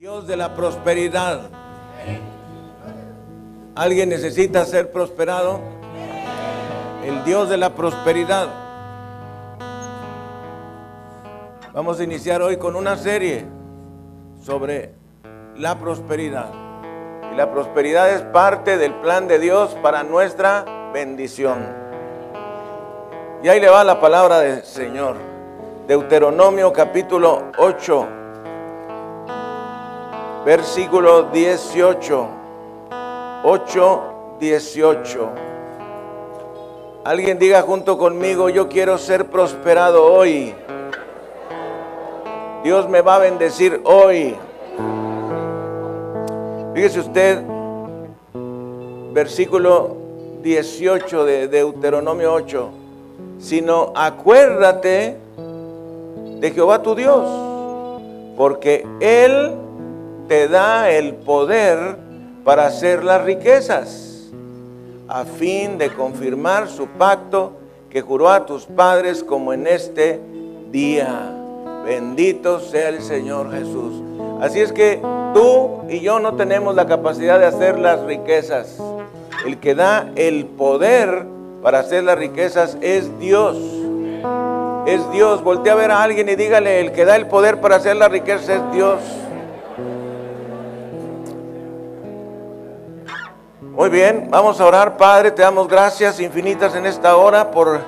Dios de la prosperidad. ¿Alguien necesita ser prosperado? El Dios de la prosperidad. Vamos a iniciar hoy con una serie sobre la prosperidad. Y la prosperidad es parte del plan de Dios para nuestra bendición. Y ahí le va la palabra del Señor. Deuteronomio capítulo 8, versículo 18. 8, 18. Alguien diga junto conmigo, yo quiero ser prosperado hoy. Dios me va a bendecir hoy. Fíjese usted, versículo 18 de Deuteronomio 8. Sino acuérdate de Jehová tu Dios, porque Él te da el poder para hacer las riquezas, a fin de confirmar su pacto que juró a tus padres como en este día. Bendito sea el Señor Jesús. Así es que tú y yo no tenemos la capacidad de hacer las riquezas. El que da el poder para hacer las riquezas es Dios. Es Dios. Voltea a ver a alguien y dígale, el que da el poder para hacer las riquezas es Dios. Muy bien, vamos a orar, Padre, te damos gracias infinitas en esta hora por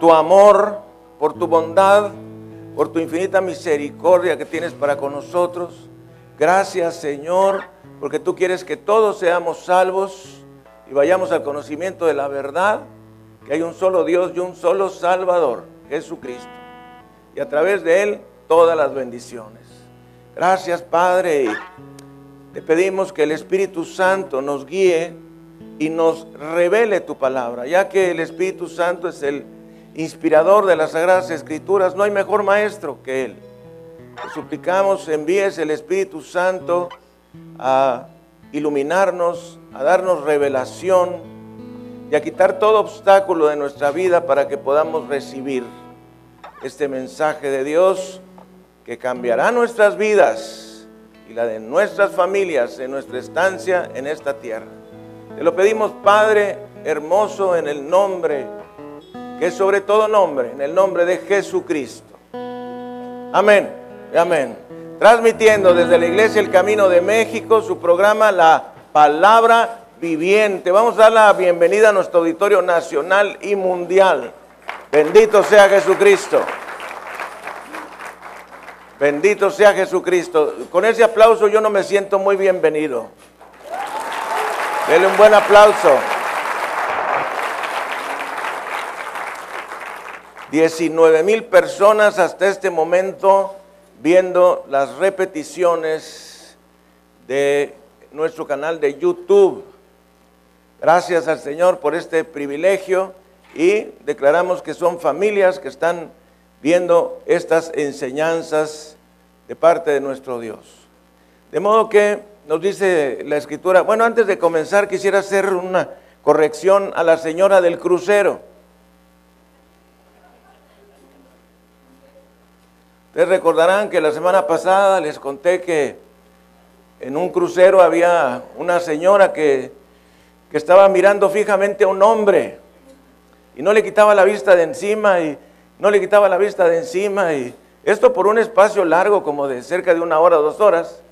tu amor, por tu bondad, por tu infinita misericordia que tienes para con nosotros. Gracias, Señor, porque tú quieres que todos seamos salvos y vayamos al conocimiento de la verdad, que hay un solo Dios y un solo Salvador, Jesucristo. Y a través de Él todas las bendiciones. Gracias, Padre. Te pedimos que el Espíritu Santo nos guíe y nos revele tu palabra, ya que el Espíritu Santo es el inspirador de las Sagradas Escrituras, no hay mejor maestro que Él. Te suplicamos, envíes el Espíritu Santo a iluminarnos, a darnos revelación y a quitar todo obstáculo de nuestra vida para que podamos recibir este mensaje de Dios que cambiará nuestras vidas y la de nuestras familias en nuestra estancia en esta tierra. Te lo pedimos, Padre hermoso, en el nombre, que es sobre todo nombre, en el nombre de Jesucristo. Amén, amén. Transmitiendo desde la Iglesia El Camino de México su programa La Palabra Viviente. Vamos a dar la bienvenida a nuestro auditorio nacional y mundial. Bendito sea Jesucristo. Bendito sea Jesucristo. Con ese aplauso yo no me siento muy bienvenido. Dele un buen aplauso. 19 mil personas hasta este momento viendo las repeticiones de nuestro canal de YouTube. Gracias al Señor por este privilegio y declaramos que son familias que están viendo estas enseñanzas de parte de nuestro Dios. De modo que nos dice la escritura, bueno, antes de comenzar quisiera hacer una corrección a la señora del crucero. Ustedes recordarán que la semana pasada les conté que en un crucero había una señora que, que estaba mirando fijamente a un hombre y no le quitaba la vista de encima y no le quitaba la vista de encima y esto por un espacio largo como de cerca de una hora dos horas.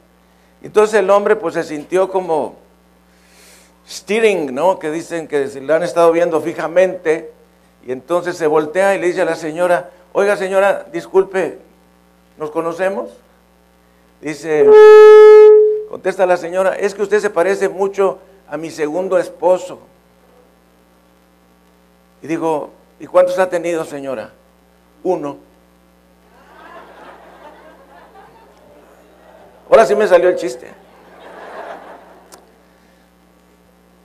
Entonces el hombre pues se sintió como steering, ¿no? Que dicen que se le han estado viendo fijamente y entonces se voltea y le dice a la señora, oiga señora, disculpe, ¿nos conocemos? Dice, contesta la señora, es que usted se parece mucho a mi segundo esposo. Y digo, ¿y cuántos ha tenido señora? Uno. Ahora sí me salió el chiste.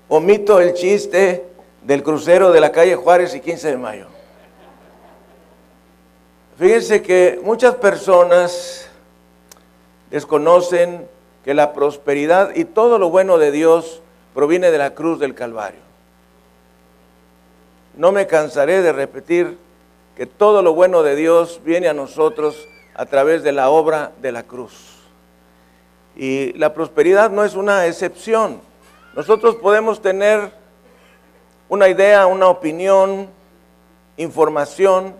Omito el chiste del crucero de la calle Juárez y 15 de mayo. Fíjense que muchas personas desconocen que la prosperidad y todo lo bueno de Dios proviene de la cruz del Calvario. No me cansaré de repetir que todo lo bueno de Dios viene a nosotros a través de la obra de la cruz. Y la prosperidad no es una excepción. Nosotros podemos tener una idea, una opinión, información,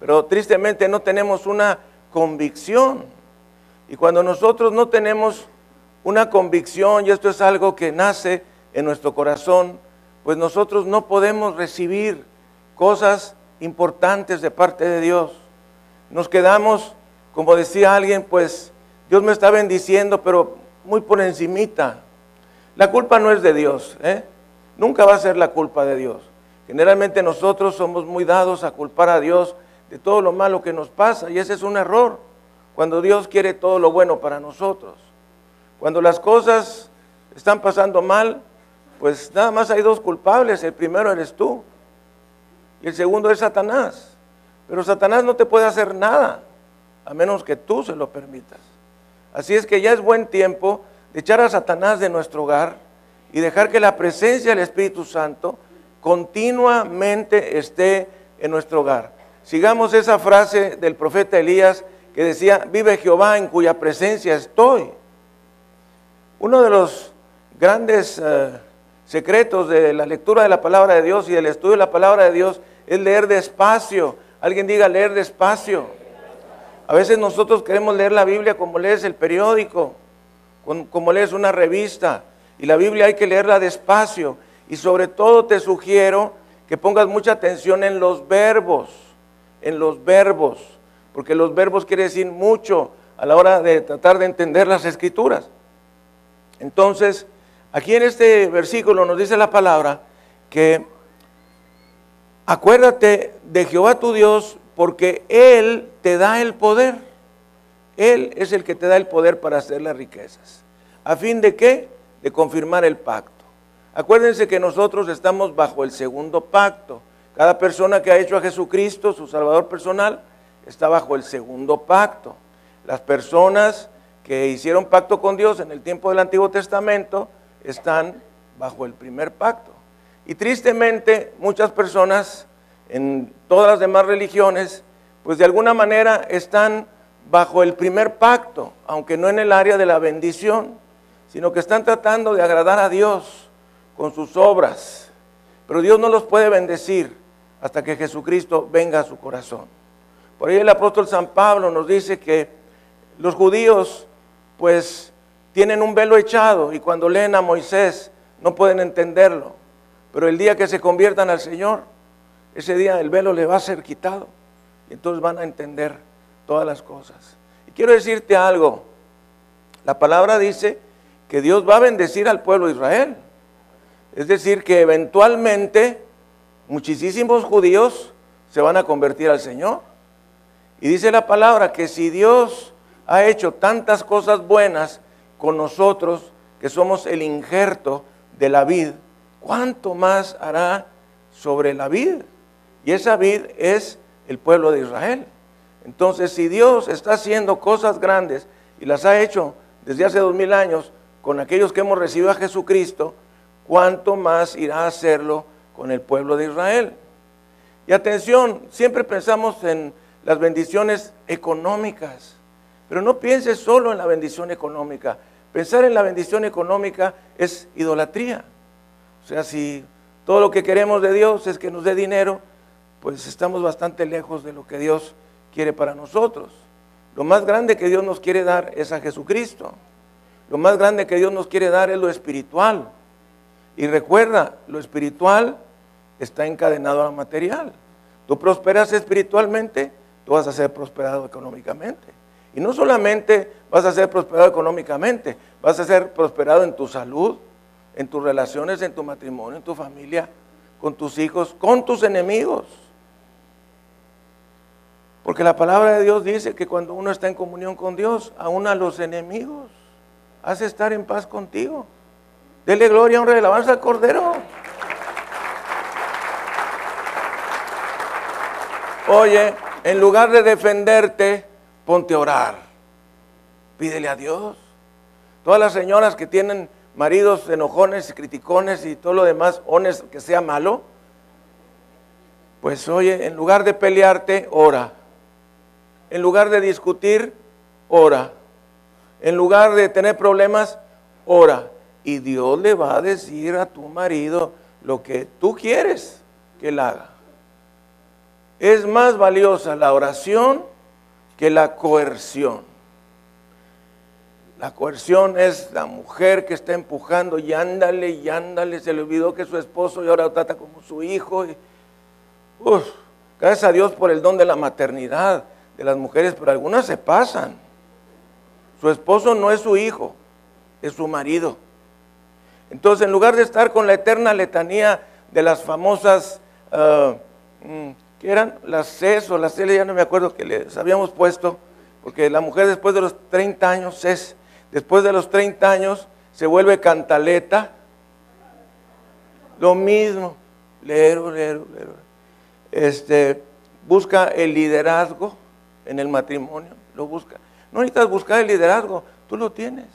pero tristemente no tenemos una convicción. Y cuando nosotros no tenemos una convicción, y esto es algo que nace en nuestro corazón, pues nosotros no podemos recibir cosas importantes de parte de Dios. Nos quedamos, como decía alguien, pues Dios me está bendiciendo, pero muy por encimita. La culpa no es de Dios, ¿eh? nunca va a ser la culpa de Dios. Generalmente nosotros somos muy dados a culpar a Dios de todo lo malo que nos pasa y ese es un error. Cuando Dios quiere todo lo bueno para nosotros. Cuando las cosas están pasando mal, pues nada más hay dos culpables. El primero eres tú y el segundo es Satanás. Pero Satanás no te puede hacer nada a menos que tú se lo permitas. Así es que ya es buen tiempo de echar a Satanás de nuestro hogar y dejar que la presencia del Espíritu Santo continuamente esté en nuestro hogar. Sigamos esa frase del profeta Elías que decía, vive Jehová en cuya presencia estoy. Uno de los grandes eh, secretos de la lectura de la palabra de Dios y del estudio de la palabra de Dios es leer despacio. Alguien diga leer despacio. A veces nosotros queremos leer la Biblia como lees el periódico, como lees una revista. Y la Biblia hay que leerla despacio. Y sobre todo te sugiero que pongas mucha atención en los verbos, en los verbos, porque los verbos quieren decir mucho a la hora de tratar de entender las escrituras. Entonces, aquí en este versículo nos dice la palabra que acuérdate de Jehová tu Dios porque Él te da el poder. Él es el que te da el poder para hacer las riquezas. ¿A fin de qué? De confirmar el pacto. Acuérdense que nosotros estamos bajo el segundo pacto. Cada persona que ha hecho a Jesucristo su Salvador personal está bajo el segundo pacto. Las personas que hicieron pacto con Dios en el tiempo del Antiguo Testamento están bajo el primer pacto. Y tristemente muchas personas en todas las demás religiones, pues de alguna manera están bajo el primer pacto, aunque no en el área de la bendición, sino que están tratando de agradar a Dios con sus obras. Pero Dios no los puede bendecir hasta que Jesucristo venga a su corazón. Por ahí el apóstol San Pablo nos dice que los judíos pues tienen un velo echado y cuando leen a Moisés no pueden entenderlo. Pero el día que se conviertan al Señor, ese día el velo le va a ser quitado y entonces van a entender todas las cosas. Y quiero decirte algo, la palabra dice que Dios va a bendecir al pueblo de Israel. Es decir, que eventualmente muchísimos judíos se van a convertir al Señor. Y dice la palabra que si Dios ha hecho tantas cosas buenas con nosotros, que somos el injerto de la vid, ¿cuánto más hará sobre la vid? Y esa vid es el pueblo de Israel. Entonces, si Dios está haciendo cosas grandes y las ha hecho desde hace dos mil años con aquellos que hemos recibido a Jesucristo, cuánto más irá a hacerlo con el pueblo de Israel. Y atención, siempre pensamos en las bendiciones económicas, pero no pienses solo en la bendición económica. Pensar en la bendición económica es idolatría. O sea, si todo lo que queremos de Dios es que nos dé dinero, pues estamos bastante lejos de lo que Dios quiere para nosotros. Lo más grande que Dios nos quiere dar es a Jesucristo. Lo más grande que Dios nos quiere dar es lo espiritual. Y recuerda, lo espiritual está encadenado a lo material. Tú prosperas espiritualmente, tú vas a ser prosperado económicamente. Y no solamente vas a ser prosperado económicamente, vas a ser prosperado en tu salud, en tus relaciones, en tu matrimonio, en tu familia, con tus hijos, con tus enemigos. Porque la palabra de Dios dice que cuando uno está en comunión con Dios, aún a los enemigos, hace estar en paz contigo. Dele gloria, honra y alabanza al Cordero. Oye, en lugar de defenderte, ponte a orar. Pídele a Dios. Todas las señoras que tienen maridos enojones y criticones y todo lo demás, ones que sea malo, pues oye, en lugar de pelearte, ora. En lugar de discutir, ora. en lugar de tener problemas, ora. Y Dios le va a decir a tu marido lo que tú quieres que él haga. Es más valiosa la oración que la coerción. La coerción es la mujer que está empujando y ándale y ándale, se le olvidó que su esposo y ahora lo trata como su hijo. gracias a Dios por el don de la maternidad de las mujeres, pero algunas se pasan. Su esposo no es su hijo, es su marido. Entonces, en lugar de estar con la eterna letanía de las famosas, uh, ¿qué eran? Las CES o las CEL, ya no me acuerdo que les habíamos puesto, porque la mujer después de los 30 años, CES, después de los 30 años, se vuelve cantaleta. Lo mismo, lero, lero, lero. Este, busca el liderazgo en el matrimonio, lo busca. No necesitas buscar el liderazgo, tú lo tienes.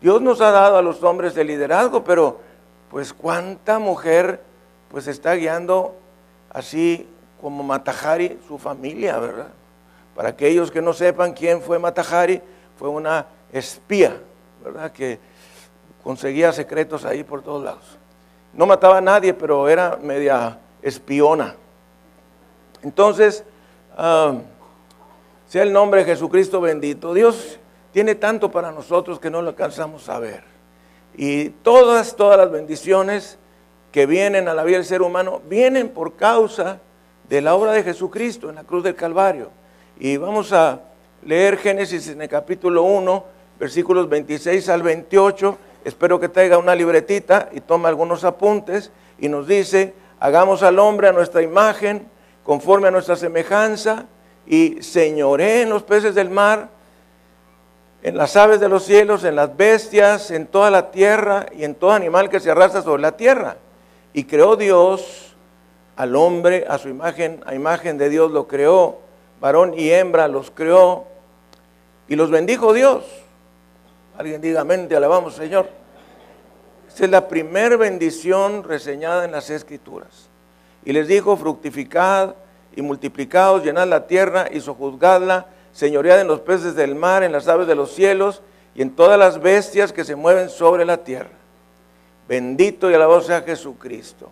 Dios nos ha dado a los hombres el liderazgo, pero pues cuánta mujer pues está guiando así como Matajari su familia, ¿verdad? Para aquellos que no sepan quién fue Matajari, fue una espía, ¿verdad? Que conseguía secretos ahí por todos lados. No mataba a nadie, pero era media espiona. Entonces, ah, sea el nombre de Jesucristo bendito. Dios tiene tanto para nosotros que no lo alcanzamos a ver. Y todas, todas las bendiciones que vienen a la vida del ser humano vienen por causa de la obra de Jesucristo en la cruz del Calvario. Y vamos a leer Génesis en el capítulo 1, versículos 26 al 28. Espero que traiga una libretita y tome algunos apuntes. Y nos dice, hagamos al hombre a nuestra imagen, conforme a nuestra semejanza, y señoré en los peces del mar, en las aves de los cielos, en las bestias, en toda la tierra y en todo animal que se arrastra sobre la tierra. Y creó Dios al hombre a su imagen, a imagen de Dios lo creó, varón y hembra los creó y los bendijo Dios. Alguien diga amén, te alabamos Señor. Esa es la primera bendición reseñada en las escrituras. Y les dijo, fructificad y multiplicaos, llenad la tierra y sojuzgadla señoread en los peces del mar, en las aves de los cielos y en todas las bestias que se mueven sobre la tierra. Bendito y alabado sea Jesucristo.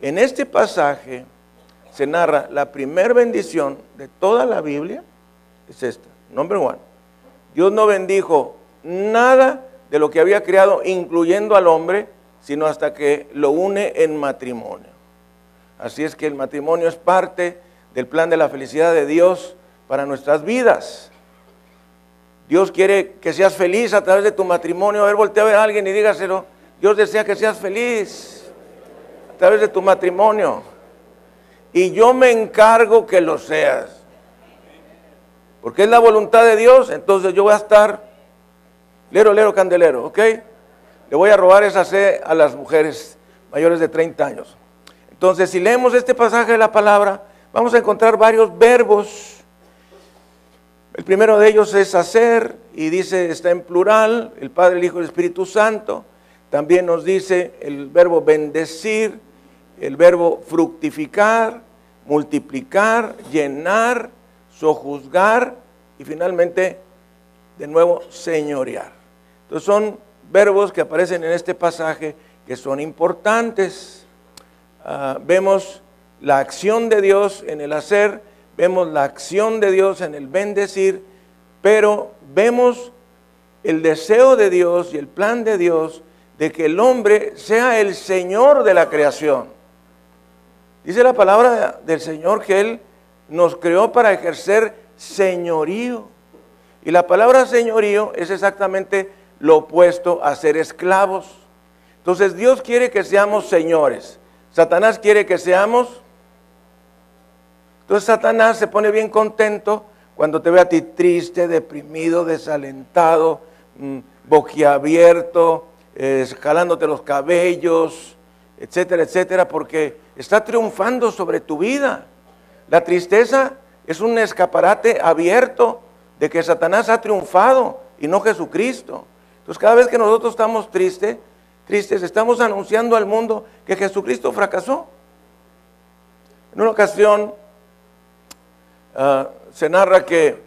En este pasaje se narra la primera bendición de toda la Biblia, es esta, number one. Dios no bendijo nada de lo que había creado, incluyendo al hombre, sino hasta que lo une en matrimonio. Así es que el matrimonio es parte del plan de la felicidad de Dios para nuestras vidas. Dios quiere que seas feliz a través de tu matrimonio. A ver, voltea a ver a alguien y dígaselo. Dios desea que seas feliz a través de tu matrimonio. Y yo me encargo que lo seas. Porque es la voluntad de Dios, entonces yo voy a estar lero, lero, candelero, ¿ok? Le voy a robar esa sed a las mujeres mayores de 30 años. Entonces, si leemos este pasaje de la palabra, vamos a encontrar varios verbos el primero de ellos es hacer, y dice, está en plural, el Padre, el Hijo y el Espíritu Santo. También nos dice el verbo bendecir, el verbo fructificar, multiplicar, llenar, sojuzgar y finalmente, de nuevo, señorear. Entonces son verbos que aparecen en este pasaje que son importantes. Ah, vemos la acción de Dios en el hacer, vemos la acción de Dios en el bendecir, pero vemos el deseo de Dios y el plan de Dios de que el hombre sea el Señor de la creación. Dice la palabra del Señor que Él nos creó para ejercer señorío. Y la palabra señorío es exactamente lo opuesto a ser esclavos. Entonces Dios quiere que seamos señores. Satanás quiere que seamos entonces Satanás se pone bien contento cuando te ve a ti triste, deprimido, desalentado, mm, boquiabierto, jalándote los cabellos, etcétera, etcétera, porque está triunfando sobre tu vida. La tristeza es un escaparate abierto de que Satanás ha triunfado y no Jesucristo. Entonces cada vez que nosotros estamos tristes, tristes, estamos anunciando al mundo que Jesucristo fracasó. En una ocasión Ah, se narra que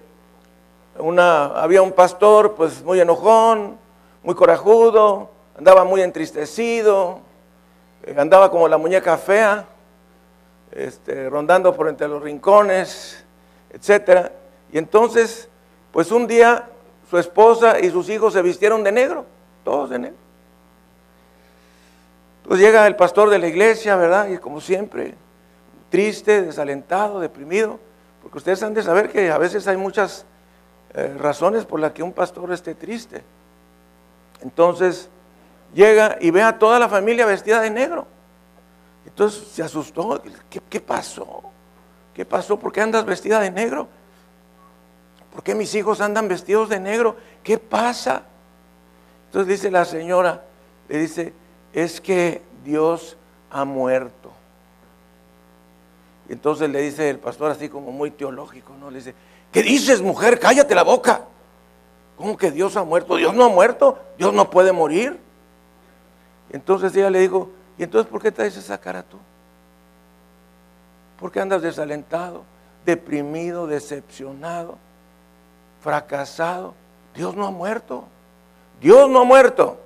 había un pastor pues muy enojón, muy corajudo, andaba muy entristecido, eh, andaba como la muñeca fea, este, rondando por entre los rincones, etc. Y entonces, pues un día su esposa y sus hijos se vistieron de negro, todos de negro. Entonces llega el pastor de la iglesia, ¿verdad? Y como siempre, triste, desalentado, deprimido, porque ustedes han de saber que a veces hay muchas eh, razones por las que un pastor esté triste. Entonces llega y ve a toda la familia vestida de negro. Entonces se asustó. ¿Qué, pasó? ¿Qué pasó? ¿Por qué andas vestida de negro? ¿Por qué mis hijos andan vestidos de negro? ¿Qué pasa? Entonces dice la señora, le dice, es que Dios ha muerto. Entonces le dice el pastor así como muy teológico, ¿no? Le dice, ¿qué dices mujer? Cállate la boca. ¿Cómo que Dios ha muerto? Dios no ha muerto, Dios no puede morir. Entonces ella le dijo, ¿y entonces por qué traes esa cara tú? ¿Por qué andas desalentado, deprimido, decepcionado, fracasado? Dios no ha muerto. Dios no ha muerto.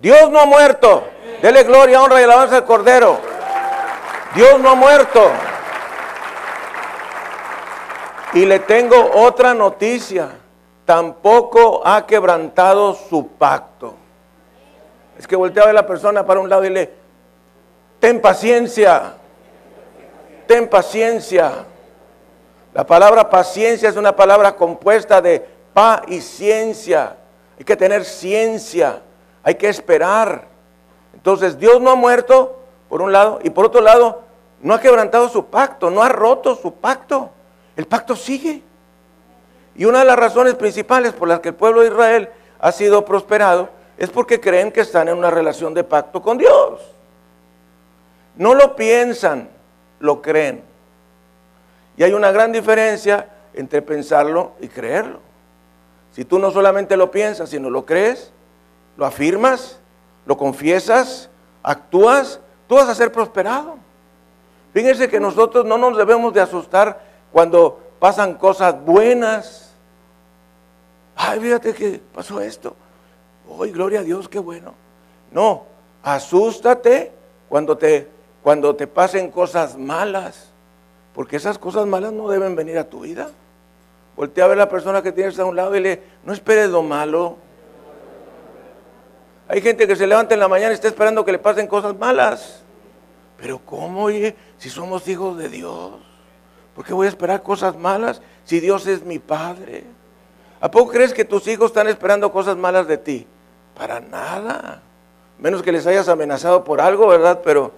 Dios no ha muerto. Dele gloria, honra y alabanza al Cordero. Dios no ha muerto. Y le tengo otra noticia. Tampoco ha quebrantado su pacto. Es que voltea a ver la persona para un lado y le, ten paciencia, ten paciencia. La palabra paciencia es una palabra compuesta de pa y ciencia. Hay que tener ciencia, hay que esperar. Entonces Dios no ha muerto, por un lado, y por otro lado, no ha quebrantado su pacto, no ha roto su pacto. El pacto sigue. Y una de las razones principales por las que el pueblo de Israel ha sido prosperado es porque creen que están en una relación de pacto con Dios. No lo piensan, lo creen. Y hay una gran diferencia entre pensarlo y creerlo. Si tú no solamente lo piensas, sino lo crees, lo afirmas, lo confiesas, actúas, tú vas a ser prosperado. Fíjense que nosotros no nos debemos de asustar cuando pasan cosas buenas. Ay, fíjate que pasó esto. Hoy, gloria a Dios, qué bueno. No, asústate cuando te, cuando te pasen cosas malas, porque esas cosas malas no deben venir a tu vida. Voltea a ver a la persona que tienes a un lado y le, no esperes lo malo. Hay gente que se levanta en la mañana y está esperando que le pasen cosas malas. Pero ¿cómo, oye? Si somos hijos de Dios. ¿Por qué voy a esperar cosas malas si Dios es mi Padre? ¿A poco crees que tus hijos están esperando cosas malas de ti? Para nada. Menos que les hayas amenazado por algo, ¿verdad? Pero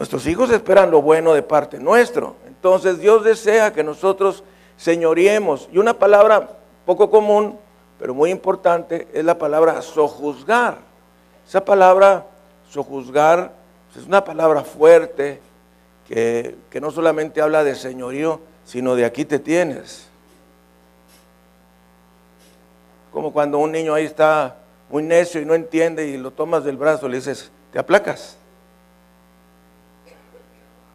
nuestros hijos esperan lo bueno de parte nuestro. Entonces Dios desea que nosotros señoriemos. Y una palabra poco común, pero muy importante, es la palabra sojuzgar. Esa palabra sojuzgar pues, es una palabra fuerte, que, no solamente habla de señorío, sino de aquí te tienes. Como cuando un niño ahí está muy necio y no entiende y lo tomas del brazo le dices, te aplacas.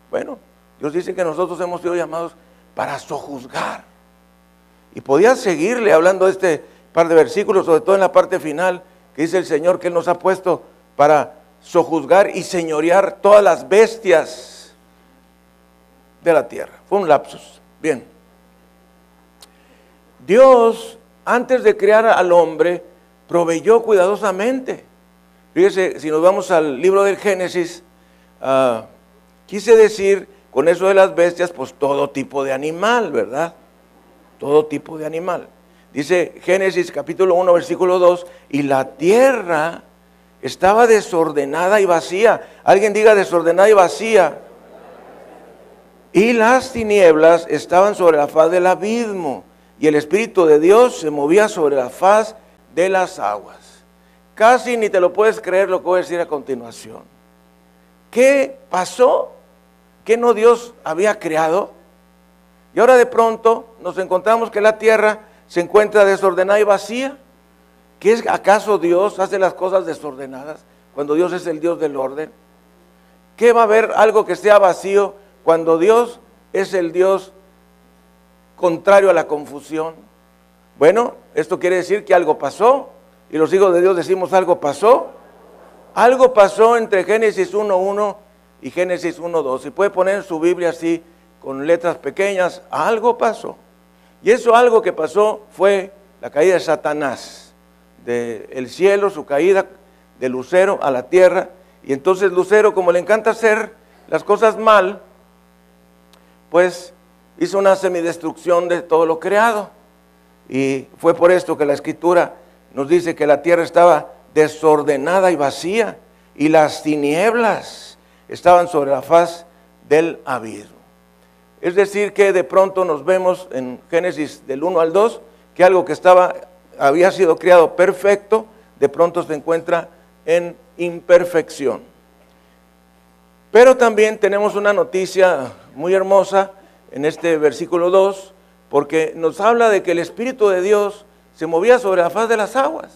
Bueno, Dios dice que nosotros hemos sido llamados para sojuzgar. Y podía seguirle hablando de este par de versículos, sobre todo en la parte final, que dice el Señor que Él nos ha puesto para sojuzgar y señorear todas las bestias de la tierra. Fue un lapsus. Bien. Dios, antes de crear al hombre, proveyó cuidadosamente. Fíjese, si nos vamos al libro del Génesis, ah, quise decir con eso de las bestias, pues todo tipo de animal, ¿verdad? Todo tipo de animal. Dice Génesis capítulo 1, versículo 2, y la tierra estaba desordenada y vacía. Alguien diga desordenada y vacía. Y las tinieblas estaban sobre la faz del abismo, y el Espíritu de Dios se movía sobre la faz de las aguas. Casi ni te lo puedes creer lo que voy a decir a continuación. ¿Qué pasó? ¿Qué no Dios había creado? Y ahora de pronto nos encontramos que la tierra se encuentra desordenada y vacía. ¿Qué es acaso Dios hace las cosas desordenadas cuando Dios es el Dios del orden? ¿Qué va a haber algo que sea vacío cuando Dios es el Dios contrario a la confusión, Bueno, esto quiere decir que algo pasó. Y los hijos de Dios decimos algo pasó. Algo pasó entre Génesis 1.1 y Génesis 1.2. Si puede poner en su Biblia así, con letras pequeñas, algo pasó. Y eso algo que pasó fue la caída de Satanás del cielo, su caída de Lucero a la tierra. Y entonces Lucero, como le encanta hacer las cosas mal, pues hizo una semidestrucción de todo lo creado. Y fue por esto que la escritura nos dice que la tierra estaba desordenada y vacía y las tinieblas estaban sobre la faz del abismo. Es decir, que de pronto nos vemos en Génesis del 1 al 2 que algo que estaba había sido creado perfecto, de pronto se encuentra en imperfección. Pero también tenemos una noticia muy hermosa en este versículo 2, porque nos habla de que el Espíritu de Dios se movía sobre la faz de las aguas.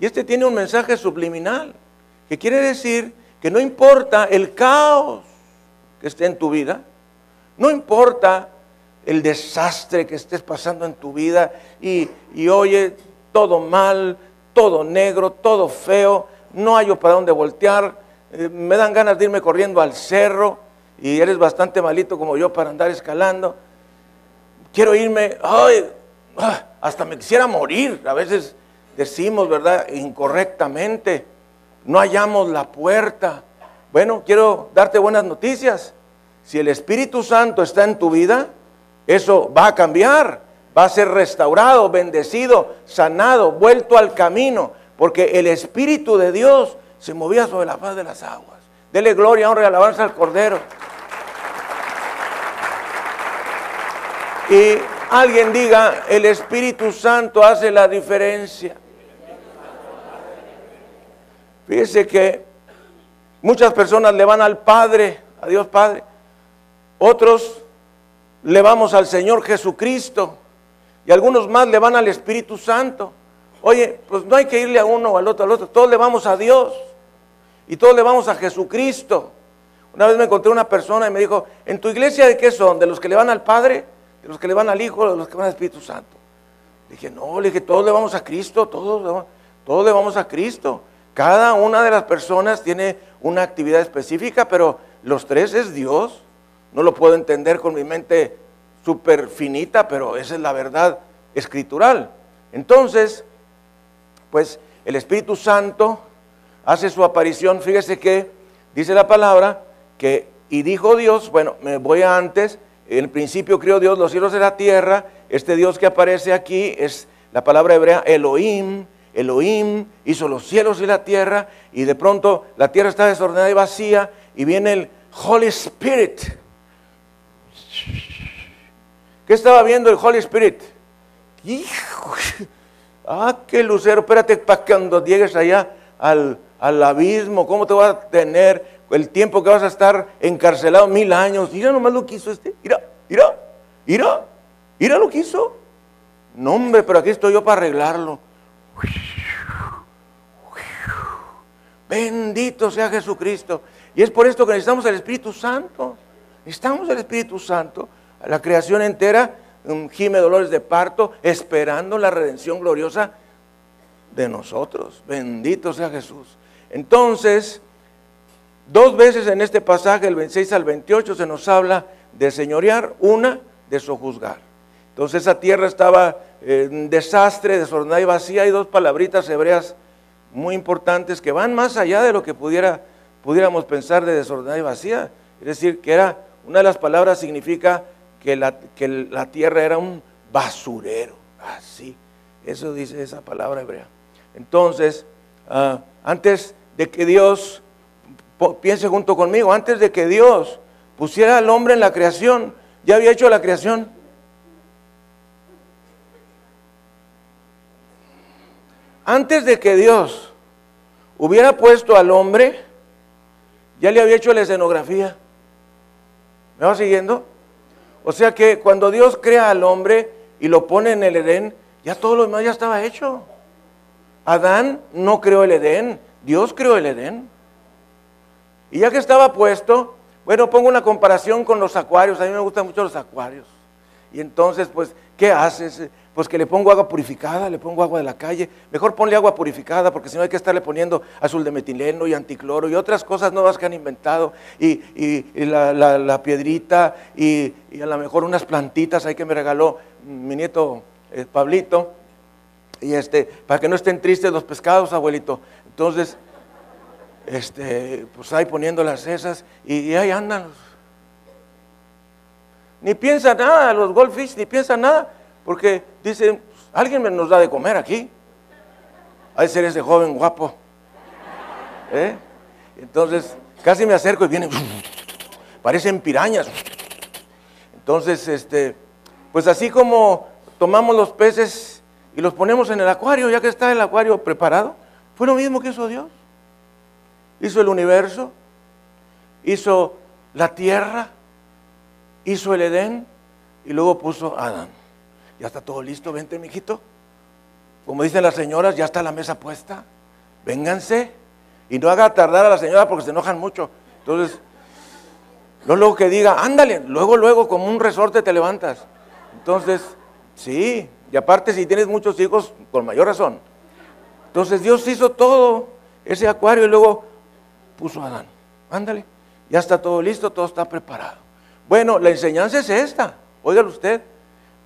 Y este tiene un mensaje subliminal, que quiere decir que no importa el caos que esté en tu vida, no importa el desastre que estés pasando en tu vida y, y oye, todo mal, todo negro, todo feo, no hay para dónde voltear, eh, me dan ganas de irme corriendo al cerro y eres bastante malito como yo para andar escalando. Quiero irme, ay, ah, hasta me quisiera morir. A veces decimos, ¿verdad? Incorrectamente, no hallamos la puerta. Bueno, quiero darte buenas noticias. Si el Espíritu Santo está en tu vida, eso va a cambiar, va a ser restaurado, bendecido, sanado, vuelto al camino, porque el Espíritu de Dios se movía sobre la faz de las aguas. Dele gloria, honra y alabanza al Cordero. Y alguien diga, el Espíritu Santo hace la diferencia. Fíjese que muchas personas le van al Padre, a Dios Padre, otros le vamos al Señor Jesucristo y algunos más le van al Espíritu Santo. Oye, pues no hay que irle a uno o al otro, al otro, todos le vamos a Dios y todos le vamos a Jesucristo. Una vez me encontré una persona y me dijo, ¿en tu iglesia de qué son? ¿De los que le van al Padre? ¿De los que le van al Hijo? ¿De los que van al Espíritu Santo? Le dije, no, le dije, todos le vamos a Cristo, todos, todos le vamos a Cristo. Cada una de las personas tiene una actividad específica, pero los tres es Dios. No lo puedo entender con mi mente súper finita, pero esa es la verdad escritural. Entonces, pues el Espíritu Santo hace su aparición. Fíjese que dice la palabra que, y dijo Dios, bueno, me voy a antes, en principio crió Dios los cielos y la tierra. Este Dios que aparece aquí es la palabra hebrea Elohim. Elohim hizo los cielos y la tierra, y de pronto la tierra está desordenada y vacía, y viene el Holy Spirit ¿Qué estaba viendo el Holy Spirit? Ah, qué lucero, espérate para cuando llegues allá al, abismo, ¿cómo te vas a tener el tiempo que vas a estar encarcelado mil años? Mira nomás lo que hizo este, mira, mira, mira, mira lo que hizo. No, hombre, pero aquí estoy yo para arreglarlo. Bendito sea Jesucristo. Y es por esto que necesitamos el Espíritu Santo. Necesitamos el Espíritu Santo. La creación entera gime dolores de parto, esperando la redención gloriosa de nosotros. Bendito sea Jesús. Entonces, dos veces en este pasaje, el 26 al 28, se nos habla de señorear, una de sojuzgar. Entonces esa tierra estaba en desastre, desordenada y vacía. Hay dos palabritas hebreas muy importantes que van más allá de lo que pudiera, pudiéramos pensar de desordenada y vacía. Es decir, que era una de las palabras significa que la, que la tierra era un basurero. Así, eso dice esa palabra hebrea. Entonces, ah, antes de que Dios, piense junto conmigo, antes de que Dios pusiera al hombre en la creación, ya había hecho la creación. Antes de que Dios hubiera puesto al hombre, ya le había hecho la escenografía. ¿Me va siguiendo? O sea que cuando Dios crea al hombre y lo pone en el Edén, ya todo lo demás ya estaba hecho. Adán no creó el Edén, Dios creó el Edén. Y ya que estaba puesto, bueno, pongo una comparación con los acuarios, a mí me gustan mucho los acuarios. Y entonces, pues, ¿qué haces? Pues que le pongo agua purificada, le pongo agua de la calle. Mejor ponle agua purificada porque si no hay que estarle poniendo azul de metileno y anticloro y otras cosas nuevas que han inventado. Y, la, piedrita y, a lo mejor unas plantitas ahí que me regaló mi nieto eh, Pablito. Y este, para que no estén tristes los pescados, abuelito. Entonces, este, pues ahí poniendo las esas y, ahí andan. Ni piensa nada, los goldfish ni piensa nada porque dicen, alguien nos da de comer aquí. Hay ser ese joven guapo. ¿Eh? Entonces, casi me acerco y vienen, parecen pirañas. Entonces, este, pues así como tomamos los peces y los ponemos en el acuario, ya que está el acuario preparado, fue lo mismo que hizo Dios. Hizo el universo, hizo la tierra, hizo el Edén y luego puso Adán. Ya está todo listo, vente, mijito. Como dicen las señoras, ya está la mesa puesta. Vénganse. Y no haga tardar a la señora porque se enojan mucho. Entonces, no luego que diga, ándale, luego, luego, como un resorte te levantas. Entonces, sí, y aparte si tienes muchos hijos, con mayor razón. Entonces Dios hizo todo ese acuario y luego puso a Adán. Ándale, ya está todo listo, todo está preparado. Bueno, la enseñanza es esta. Óigalo usted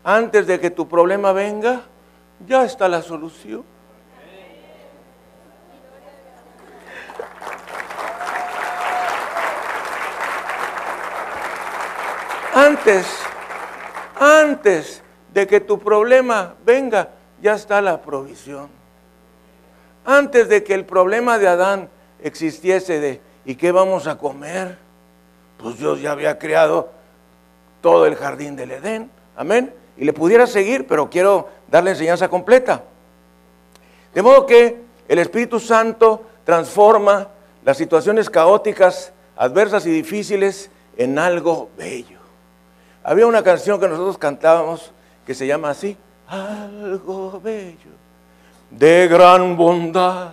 antes de que tu problema venga, ya está la solución. Antes, antes de que tu problema venga, ya está la provisión. Antes de que el problema de Adán existiese de ¿y qué vamos a comer? Pues Dios ya había creado todo el jardín del Edén. Amén y le pudiera seguir, pero quiero darle enseñanza completa. De modo que el Espíritu Santo transforma las situaciones caóticas, adversas y difíciles en algo bello. Había una canción que nosotros cantábamos que se llama así, algo bello, de gran bondad.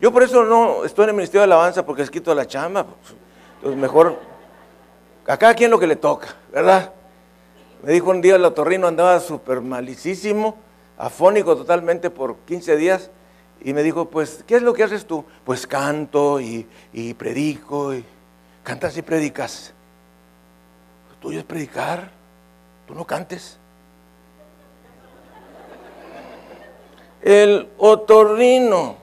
Yo por eso no estoy en el Ministerio de Alabanza porque es quito la chamba. Pues, entonces mejor a cada quien lo que le toca, ¿verdad? Me dijo un día el otorrino andaba súper malicísimo, afónico totalmente por 15 días, y me dijo, pues, ¿qué es lo que haces tú? Pues canto y, predico, y cantas y predicas. Lo tuyo es predicar, tú no cantes. El otorrino,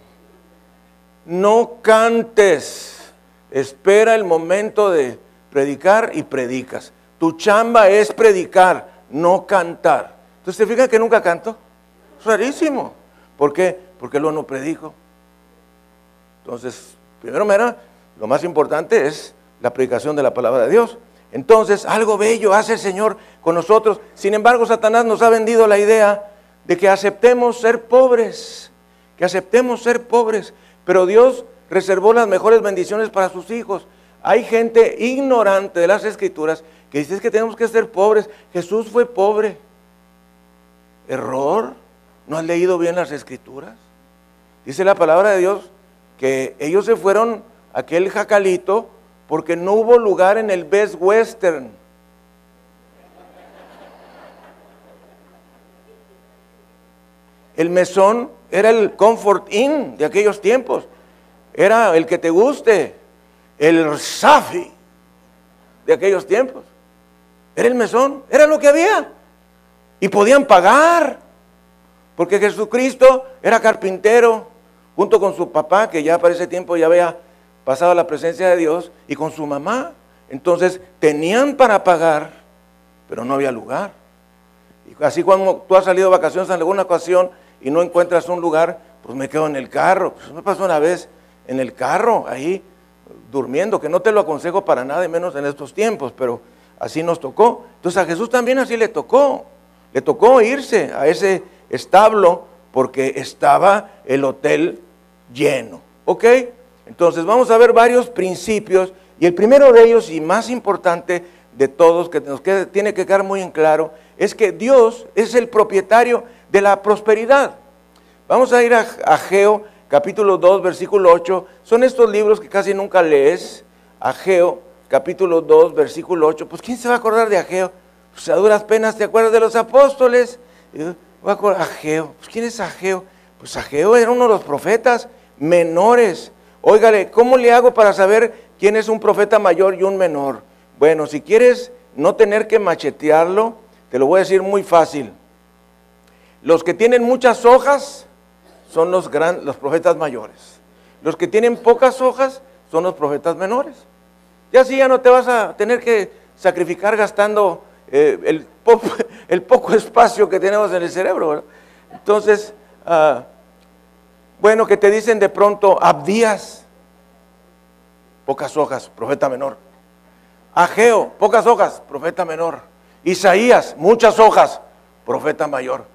no cantes, espera el momento de predicar y predicas. Tu chamba es predicar, no cantar. Entonces, ¿se fijan que nunca canto? Es rarísimo. ¿Por qué? Porque luego no predico. Entonces, primero, mira, lo más importante es la predicación de la palabra de Dios. Entonces, algo bello hace el Señor con nosotros. Sin embargo, Satanás nos ha vendido la idea de que aceptemos ser pobres, que aceptemos ser pobres, pero Dios reservó las mejores bendiciones para sus hijos. Hay gente ignorante de las escrituras que dices que tenemos que ser pobres. Jesús fue pobre. Error. ¿No has leído bien las escrituras? Dice la palabra de Dios que ellos se fueron a aquel jacalito porque no hubo lugar en el Best Western. El mesón era el comfort inn de aquellos tiempos. Era el que te guste, el safi de aquellos tiempos. Era el mesón, era lo que había. Y podían pagar. Porque Jesucristo era carpintero, junto con su papá, que ya para ese tiempo ya había pasado la presencia de Dios, y con su mamá. Entonces tenían para pagar, pero no había lugar. Y así cuando tú has salido de vacaciones en alguna ocasión y no encuentras un lugar, pues me quedo en el carro. Pues me pasó una vez en el carro, ahí durmiendo, que no te lo aconsejo para nada, menos en estos tiempos, pero así nos tocó. Entonces a Jesús también así le tocó. Le tocó irse a ese establo porque estaba el hotel lleno. ¿Ok? Entonces vamos a ver varios principios y el primero de ellos y más importante de todos que nos tiene que quedar muy en claro es que Dios es el propietario de la prosperidad. Vamos a ir a, a Geo capítulo 2 versículo 8. Son estos libros que casi nunca lees. Ageo capítulo 2, versículo 8. Pues ¿quién se va a acordar de Ageo? Pues a duras penas te acuerdas de los apóstoles. Ageo. Pues, ¿Quién es Ageo? Pues Ageo era uno de los profetas menores. Óigale, ¿cómo le hago para saber quién es un profeta mayor y un menor? Bueno, si quieres no tener que machetearlo, te lo voy a decir muy fácil. Los que tienen muchas hojas son los, gran, los profetas mayores. Los que tienen pocas hojas son los profetas menores. Y así ya no te vas a tener que sacrificar gastando eh, el, el, poco espacio que tenemos en el cerebro. Entonces, ah, bueno, que te dicen de pronto, Abdías, pocas hojas, profeta menor. Ageo, pocas hojas, profeta menor. Isaías, muchas hojas, profeta mayor.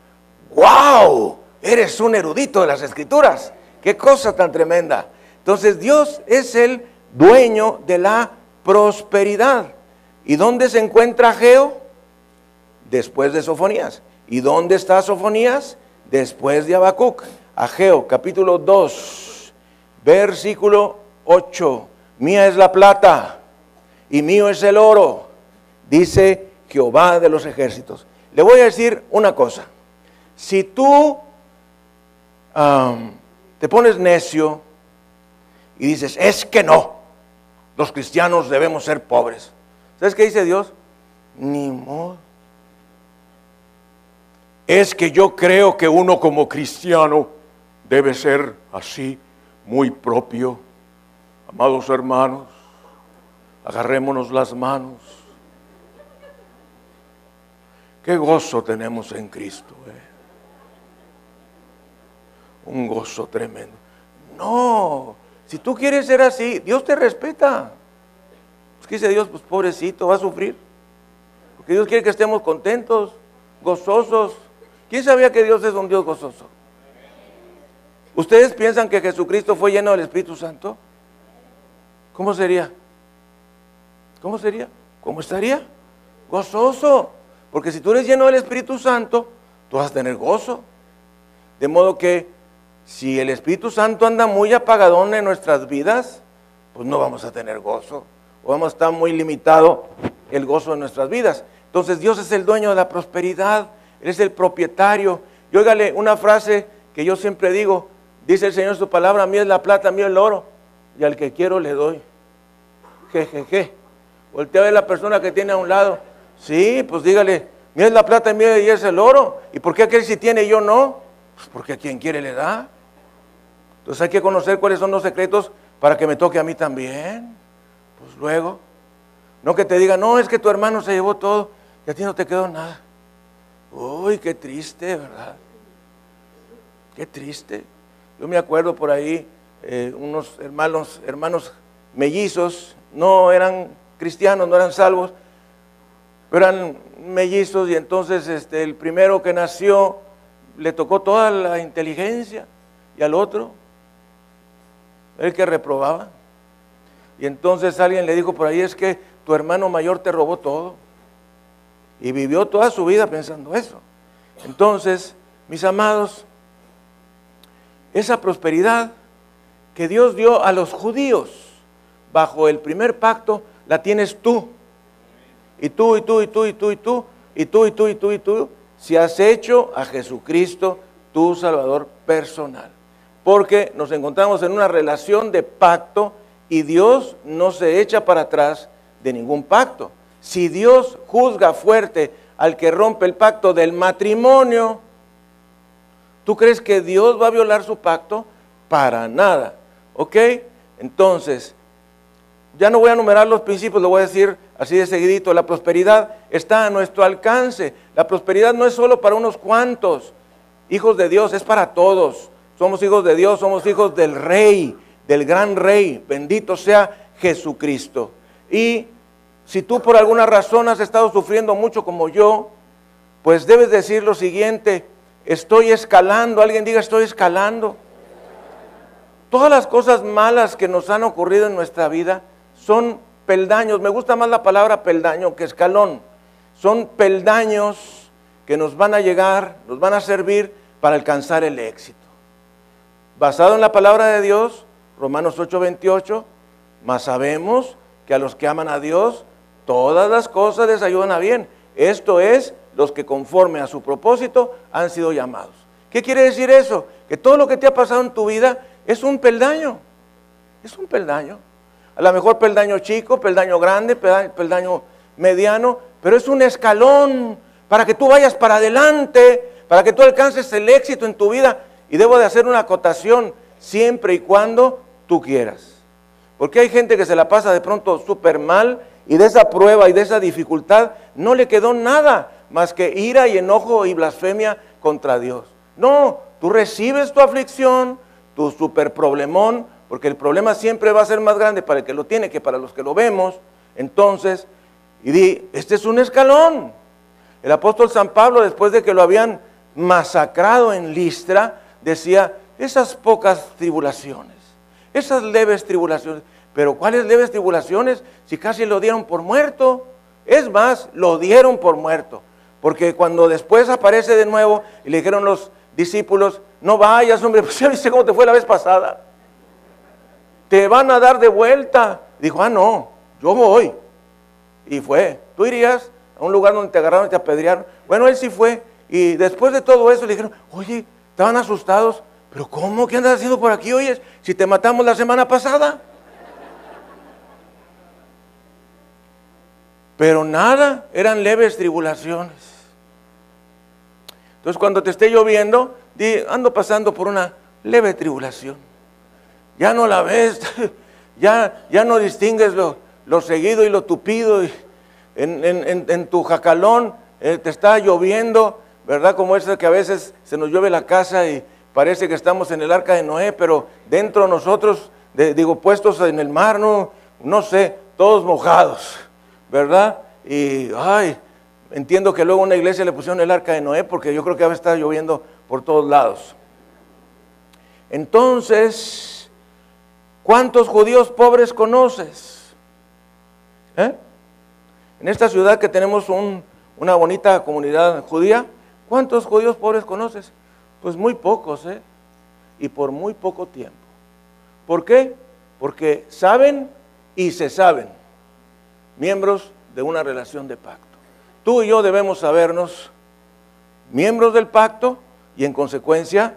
¡Wow! Eres un erudito de las escrituras. Qué cosa tan tremenda. Entonces Dios es el dueño de la prosperidad. ¿Y dónde se encuentra Ageo? Después de Sofonías. ¿Y dónde está Sofonías? Después de Habacuc. Ageo, capítulo 2, versículo 8. Mía es la plata y mío es el oro, dice Jehová de los ejércitos. Le voy a decir una cosa. Si tú te pones necio y dices, es que no, los cristianos debemos ser pobres. ¿Sabes qué dice Dios? Ni modo. Es que yo creo que uno como cristiano debe ser así, muy propio. Amados hermanos, agarrémonos las manos. Qué gozo tenemos en Cristo. Eh un gozo tremendo. No, si tú quieres ser así, Dios te respeta. Pues dice Dios, pues pobrecito, va a sufrir. Porque Dios quiere que estemos contentos, gozosos. ¿Quién sabía que Dios es un Dios gozoso? ¿Ustedes piensan que Jesucristo fue lleno del Espíritu Santo? ¿Cómo sería? ¿Cómo sería? ¿Cómo estaría? Gozoso. Porque si tú eres lleno del Espíritu Santo, tú vas a tener gozo. De modo que si el Espíritu Santo anda muy apagadón en nuestras vidas, pues no vamos a tener gozo. O vamos a estar muy limitado el gozo de nuestras vidas. Entonces Dios es el dueño de la prosperidad, Él es el propietario. Y óigale una frase que yo siempre digo, dice el Señor su palabra, a mí es la plata, a mí es el oro, y al que quiero le doy. Jejeje. Je, je. Voltea a ver la persona que tiene a un lado. Sí, pues dígale, mira es la plata, mí es el oro. ¿Y por qué aquel sí tiene y yo no? Pues porque a quien quiere le da. Entonces hay que conocer cuáles son los secretos para que me toque a mí también. Pues luego, no que te diga, no, es que tu hermano se llevó todo y a ti no te quedó nada. Uy, qué triste, ¿verdad? Qué triste. Yo me acuerdo por ahí, eh, unos hermanos, hermanos mellizos, no eran cristianos, no eran salvos, pero eran mellizos y entonces este, el primero que nació le tocó toda la inteligencia y al otro el que reprobaba. Y entonces alguien le dijo por ahí, es que tu hermano mayor te robó todo. Y vivió toda su vida pensando eso. Entonces, mis amados, esa prosperidad que Dios dio a los judíos bajo el primer pacto, la tienes tú. Y tú, y tú, y tú, y tú, y tú, y tú, y tú, y tú, y tú, si has hecho a Jesucristo tu Salvador personal porque nos encontramos en una relación de pacto y Dios no se echa para atrás de ningún pacto. Si Dios juzga fuerte al que rompe el pacto del matrimonio, ¿tú crees que Dios va a violar su pacto? Para nada. ¿Ok? Entonces, ya no voy a numerar los principios, lo voy a decir así de seguidito. La prosperidad está a nuestro alcance. La prosperidad no es solo para unos cuantos hijos de Dios, es para todos. Somos hijos de Dios, somos hijos del Rey, del gran Rey. Bendito sea Jesucristo. Y si tú por alguna razón has estado sufriendo mucho como yo, pues debes decir lo siguiente, estoy escalando, alguien diga estoy escalando. Todas las cosas malas que nos han ocurrido en nuestra vida son peldaños, me gusta más la palabra peldaño que escalón, son peldaños que nos van a llegar, nos van a servir para alcanzar el éxito basado en la palabra de Dios, Romanos 8:28, más sabemos que a los que aman a Dios, todas las cosas les ayudan a bien. Esto es, los que conforme a su propósito han sido llamados. ¿Qué quiere decir eso? Que todo lo que te ha pasado en tu vida es un peldaño. Es un peldaño. A lo mejor peldaño chico, peldaño grande, peldaño mediano, pero es un escalón para que tú vayas para adelante, para que tú alcances el éxito en tu vida. Y debo de hacer una acotación siempre y cuando tú quieras. Porque hay gente que se la pasa de pronto súper mal y de esa prueba y de esa dificultad no le quedó nada más que ira y enojo y blasfemia contra Dios. No, tú recibes tu aflicción, tu super problemón, porque el problema siempre va a ser más grande para el que lo tiene que para los que lo vemos. Entonces, y di, este es un escalón. El apóstol San Pablo, después de que lo habían masacrado en Listra, decía, esas pocas tribulaciones, esas leves tribulaciones, pero ¿cuáles leves tribulaciones? Si casi lo dieron por muerto. Es más, lo dieron por muerto. Porque cuando después aparece de nuevo y le dijeron los discípulos, no vayas, hombre, pues ya viste cómo te fue la vez pasada. Te van a dar de vuelta. Dijo, ah, no, yo voy. Y fue. ¿Tú irías a un lugar donde te agarraron y te apedrearon? Bueno, él sí fue. Y después de todo eso le dijeron, oye, estaban asustados. ¿Pero cómo? ¿Qué andas haciendo por aquí? Oye, si te matamos la semana pasada. Pero nada, eran leves tribulaciones. Entonces cuando te esté lloviendo, ando pasando por una leve tribulación. Ya no la ves, ya, ya no distingues lo, seguido y lo tupido. en, tu jacalón eh, te está lloviendo, ¿verdad? Como eso que a veces se nos llueve la casa y parece que estamos en el arca de Noé, pero dentro nosotros, digo, puestos en el mar, no, no sé, todos mojados, ¿verdad? Y, ay, entiendo que luego una iglesia le pusieron el arca de Noé porque yo creo que a veces está lloviendo por todos lados. Entonces, ¿cuántos judíos pobres conoces? ¿Eh? En esta ciudad que tenemos una bonita comunidad judía, ¿cuántos judíos pobres conoces? Pues muy pocos, ¿eh? Y por muy poco tiempo. ¿Por qué? Porque saben y se saben miembros de una relación de pacto. Tú y yo debemos sabernos miembros del pacto y en consecuencia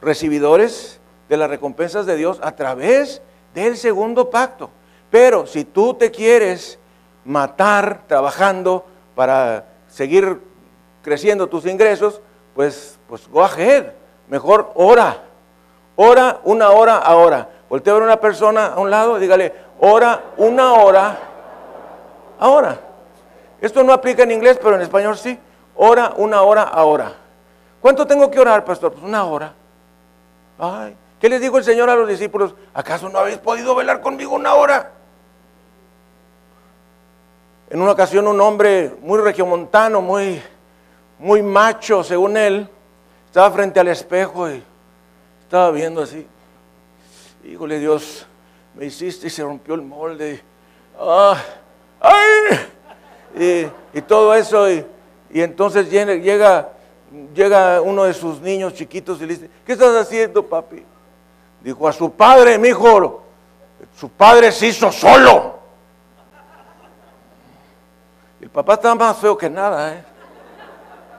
recibidores de las recompensas de Dios a través del segundo pacto. Pero si tú te quieres matar trabajando para seguir creciendo tus ingresos, pues, pues go ahead. Mejor ora. Ora una hora ahora. Voltea a ver a una persona a un lado dígale, ora una hora ahora. Esto no aplica en inglés, pero en español sí. Ora una hora ahora. ¿Cuánto tengo que orar, pastor? Pues una hora. Ay, ¿qué les dijo el Señor a los discípulos? ¿Acaso no habéis podido velar conmigo una hora? En una ocasión un hombre muy regiomontano, muy, muy macho, según él, estaba frente al espejo y estaba viendo así. Híjole Dios, me hiciste y se rompió el molde. Ah, ¡Ay! Y, todo eso. Y, y entonces llega llega uno de sus niños chiquitos y le dice, ¿qué estás haciendo, papi? Dijo, a su padre, mi hijo, su padre se hizo solo. El papá estaba más feo que nada, ¿eh?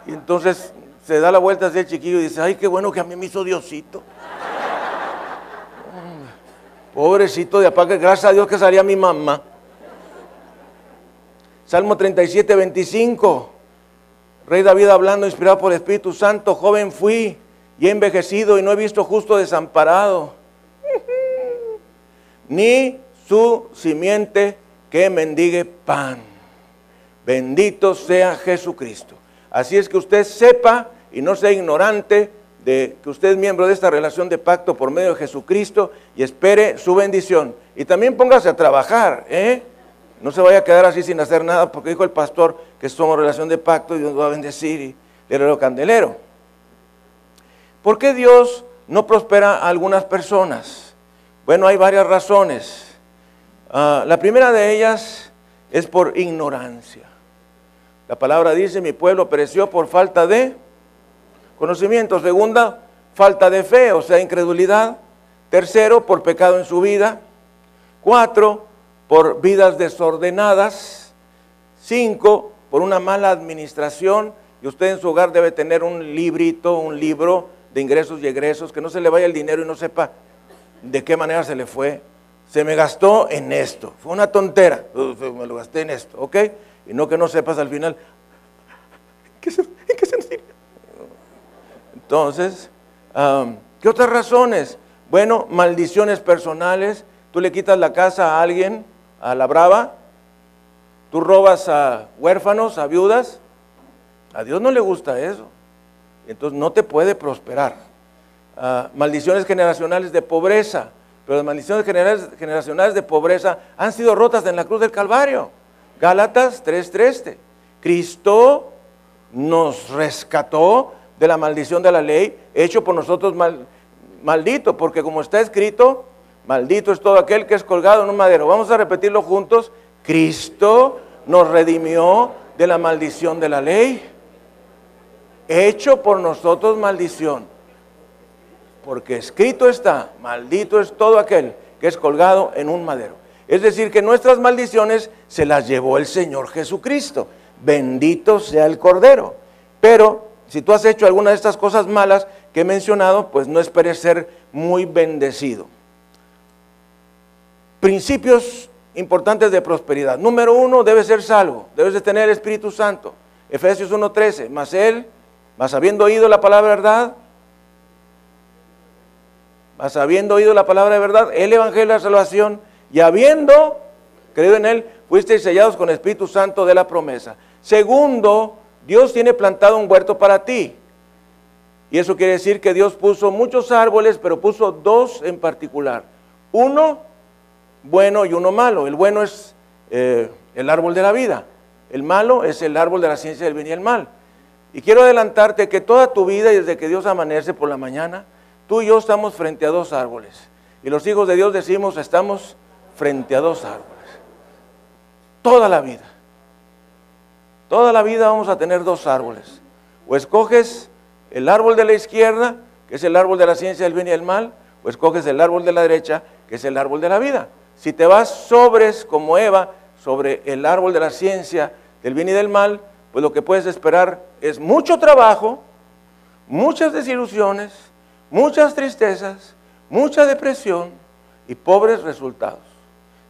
Y entonces se da la vuelta hacia el chiquillo y dice, ay, qué bueno que a mí me hizo Diosito. Pobrecito de apá, gracias a Dios que salía mi mamá. Salmo 37, 25. Rey David hablando, inspirado por el Espíritu Santo, joven fui y he envejecido y no he visto justo desamparado, ni su simiente que mendigue pan. Bendito sea Jesucristo. Así es que usted sepa y no sea ignorante de que usted es miembro de esta relación de pacto por medio de Jesucristo y espere su bendición. Y también póngase a trabajar, ¿eh? No se vaya a quedar así sin hacer nada, porque dijo el pastor que somos relación de pacto y Dios va a bendecir y el candelero. ¿Por qué Dios no prospera a algunas personas? Bueno, hay varias razones. Ah, la primera de ellas es por ignorancia. La palabra dice, mi pueblo pereció por falta de conocimiento. Segunda, falta de fe, o sea, incredulidad. Tercero, por pecado en su vida. Cuatro, por vidas desordenadas. Cinco, por una mala administración y usted en su hogar debe tener un librito, un libro de ingresos y egresos, que no se le vaya el dinero y no sepa de qué manera se le fue. Se me gastó en esto, fue una tontera, me lo gasté en esto, ¿ok? Y no que no sepas al final, ¿en qué, Entonces, ¿qué otras razones? Bueno, maldiciones personales, tú le quitas la casa a alguien, a la brava, tú robas a huérfanos, a viudas, a Dios no le gusta eso. Entonces no te puede prosperar. Ah, maldiciones generacionales de pobreza. Pero las maldiciones generacionales de pobreza han sido rotas en la cruz del Calvario. Gálatas 3:3. Cristo nos rescató de la maldición de la ley, hecho por nosotros maldito, porque como está escrito, maldito es todo aquel que es colgado en un madero. Vamos a repetirlo juntos. Cristo nos redimió de la maldición de la ley hecho por nosotros maldición. Porque escrito está, maldito es todo aquel que es colgado en un madero. Es decir, que nuestras maldiciones se las llevó el Señor Jesucristo. Bendito sea el Cordero. Pero si tú has hecho alguna de estas cosas malas que he mencionado, pues no esperes ser muy bendecido. Principios importantes de prosperidad. Número uno, debes ser salvo, debes de tener el Espíritu Santo. Efesios 1.13, más él mas habiendo oído la palabra de verdad, mas habiendo oído la palabra de verdad, el evangelio de la salvación, y habiendo creído en él, fuisteis sellados con el Espíritu Santo de la promesa. Segundo, Dios tiene plantado un huerto para ti. Y eso quiere decir que Dios puso muchos árboles, pero puso dos en particular. Uno bueno y uno malo. El bueno es eh, el árbol de la vida. El malo es el árbol de la ciencia del bien y el mal. Y quiero adelantarte que toda tu vida y desde que Dios amanece por la mañana, tú y yo estamos frente a dos árboles. Y los hijos de Dios decimos, estamos frente a dos árboles. Toda la vida. Toda la vida vamos a tener dos árboles. O escoges el árbol de la izquierda, que es el árbol de la ciencia del bien y el mal, o escoges el árbol de la derecha, que es el árbol de la vida. Si te vas sobres como Eva sobre el árbol de la ciencia del bien y del mal, pues lo que puedes esperar es mucho trabajo, muchas desilusiones, muchas tristezas, mucha depresión y pobres resultados.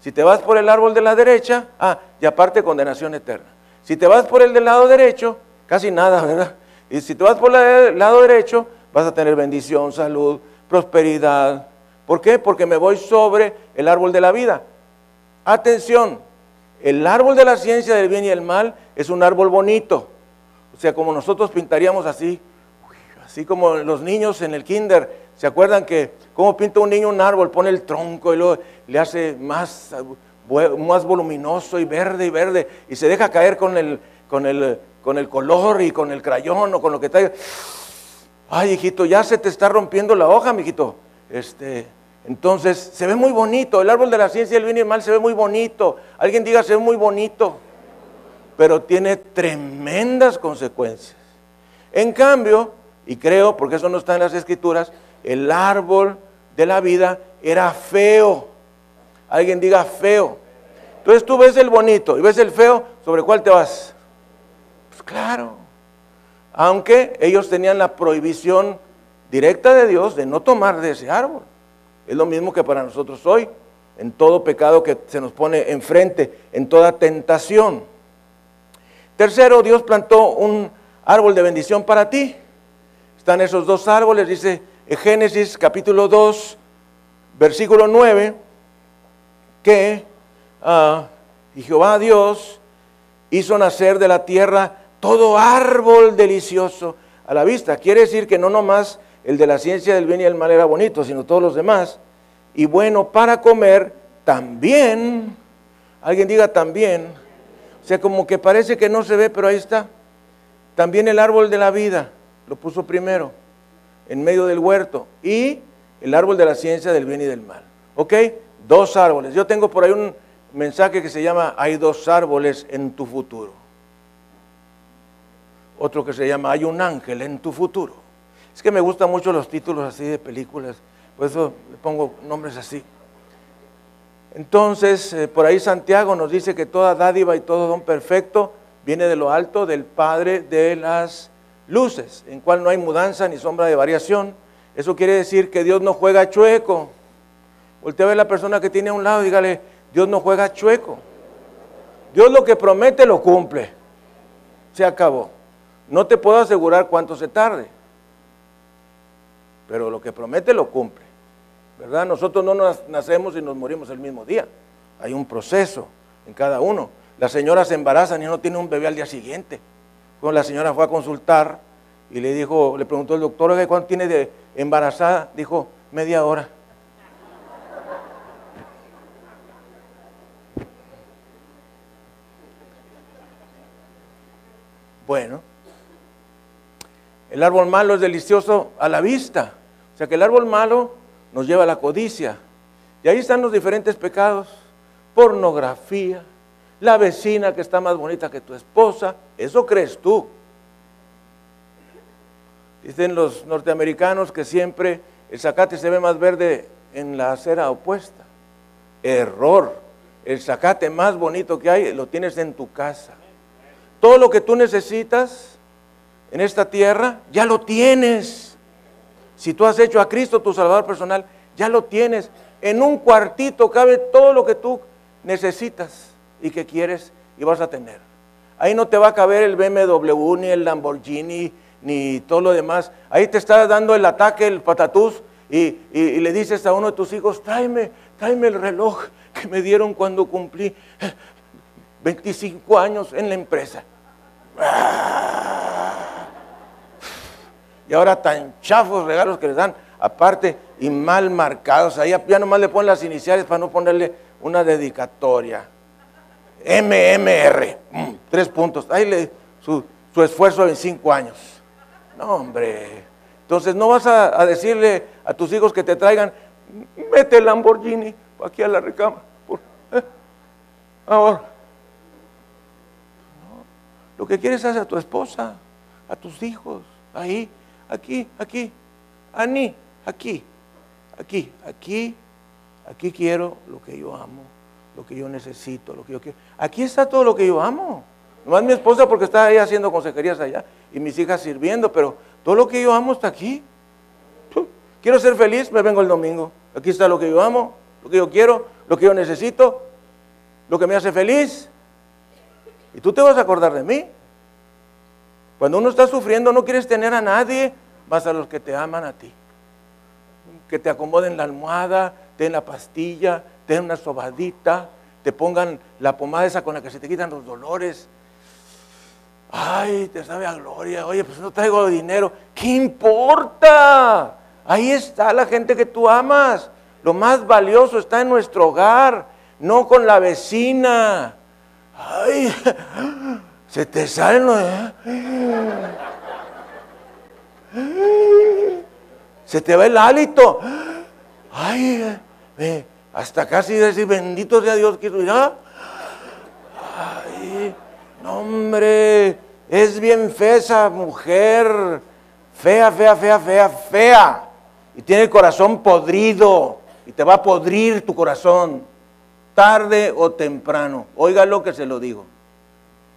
Si te vas por el árbol de la derecha, ah, y aparte condenación eterna. Si te vas por el del lado derecho, casi nada, ¿verdad? Y si te vas por el lado derecho, vas a tener bendición, salud, prosperidad. ¿Por qué? Porque me voy sobre el árbol de la vida. Atención, el árbol de la ciencia del bien y el mal es un árbol bonito. O sea, como nosotros pintaríamos así, así como los niños en el kinder, ¿se acuerdan que cómo pinta un niño un árbol? Pone el tronco y luego le hace más, más voluminoso y verde y verde y se deja caer con el, con el, con el color y con el crayón o con lo que está. Ay, hijito, ya se te está rompiendo la hoja, mijito. Este, entonces, se ve muy bonito. El árbol de la ciencia del bien y el mal se ve muy bonito. Alguien diga, se ve muy bonito. Pero tiene tremendas consecuencias. En cambio, y creo, porque eso no está en las escrituras, el árbol de la vida era feo. Alguien diga feo. Entonces tú ves el bonito y ves el feo, ¿sobre cuál te vas? Pues claro. Aunque ellos tenían la prohibición directa de Dios de no tomar de ese árbol. Es lo mismo que para nosotros hoy, en todo pecado que se nos pone enfrente, en toda tentación. Tercero, Dios plantó un árbol de bendición para ti. Están esos dos árboles, dice Génesis capítulo 2, versículo 9, que uh, y Jehová Dios hizo nacer de la tierra todo árbol delicioso a la vista. Quiere decir que no nomás el de la ciencia del bien y el mal era bonito, sino todos los demás. Y bueno, para comer también, alguien diga también, o sea, como que parece que no se ve, pero ahí está. También el árbol de la vida, lo puso primero, en medio del huerto. Y el árbol de la ciencia del bien y del mal. ¿Ok? Dos árboles. Yo tengo por ahí un mensaje que se llama Hay dos árboles en tu futuro. Otro que se llama Hay un ángel en tu futuro. Es que me gustan mucho los títulos así de películas, por eso le pongo nombres así. Entonces, eh, por ahí Santiago nos dice que toda dádiva y todo don perfecto viene de lo alto del Padre de las luces, en cual no hay mudanza ni sombra de variación. Eso quiere decir que Dios no juega chueco. Voltea a ver a la persona que tiene a un lado y dígale, Dios no juega chueco. Dios lo que promete lo cumple. Se acabó. No te puedo asegurar cuánto se tarde, pero lo que promete lo cumple. ¿Verdad? Nosotros no nos nacemos y nos morimos el mismo día. Hay un proceso en cada uno. Las señoras se embarazan y no tienen un bebé al día siguiente. La señora fue a consultar y le dijo, le preguntó el doctor, ¿cuánto tiene de embarazada? Dijo, media hora. Bueno, el árbol malo es delicioso a la vista. O sea que el árbol malo nos lleva a la codicia. Y ahí están los diferentes pecados. Pornografía, la vecina que está más bonita que tu esposa. Eso crees tú. Dicen los norteamericanos que siempre el zacate se ve más verde en la acera opuesta. Error. El zacate más bonito que hay lo tienes en tu casa. Todo lo que tú necesitas en esta tierra, ya lo tienes. Si tú has hecho a Cristo tu Salvador personal, ya lo tienes. En un cuartito cabe todo lo que tú necesitas y que quieres y vas a tener. Ahí no te va a caber el BMW, ni el Lamborghini, ni todo lo demás. Ahí te está dando el ataque, el patatús, y, le dices a uno de tus hijos, tráeme, tráeme el reloj que me dieron cuando cumplí 25 años en la empresa. Y ahora tan chafos regalos que les dan, aparte, y mal marcados. Ahí ya nomás le ponen las iniciales para no ponerle una dedicatoria. MMR, mm, tres puntos. Ahí le, su, esfuerzo en cinco años. No, hombre. Entonces no vas a, decirle a tus hijos que te traigan, mete el Lamborghini aquí a la recama. ¿eh? Ahora, lo que quieres hacer a tu esposa, a tus hijos, ahí, aquí, aquí, Ani, aquí, aquí, aquí, aquí quiero lo que yo amo, lo que yo necesito, lo que yo quiero. Aquí está todo lo que yo amo. No es mi esposa porque está ahí haciendo consejerías allá y mis hijas sirviendo, pero todo lo que yo amo está aquí. Quiero ser feliz, me vengo el domingo. Aquí está lo que yo amo, lo que yo quiero, lo que yo necesito, lo que me hace feliz. Y tú te vas a acordar de mí. Cuando uno está sufriendo no quieres tener a nadie más a los que te aman a ti. Que te acomoden la almohada, te den la pastilla, te una sobadita, te pongan la pomada esa con la que se te quitan los dolores. Ay, te sabe a gloria. Oye, pues no traigo dinero. ¿Qué importa? Ahí está la gente que tú amas. Lo más valioso está en nuestro hogar, no con la vecina Ay, se te salen los... Se te va el hálito. Ay, hasta casi decir, bendito sea Dios que ya. Ay, no, hombre, es bien fea esa mujer. Fea, fea, fea, fea, fea. Y tiene el corazón podrido. Y te va a podrir tu corazón tarde o temprano. Oiga lo que se lo digo.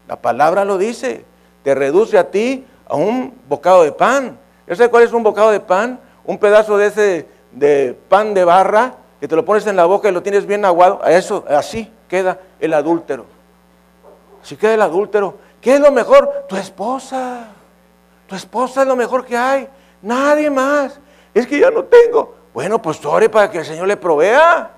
La palabra lo dice. Te reduce a ti a un bocado de pan. ¿Ya sabes cuál es un bocado de pan? Un pedazo de ese de pan de barra que te lo pones en la boca y lo tienes bien aguado. Eso, así queda el adúltero. Así queda el adúltero. ¿Qué es lo mejor? Tu esposa. Tu esposa es lo mejor que hay. Nadie más. Es que ya no tengo. Bueno, pues ore para que el Señor le provea.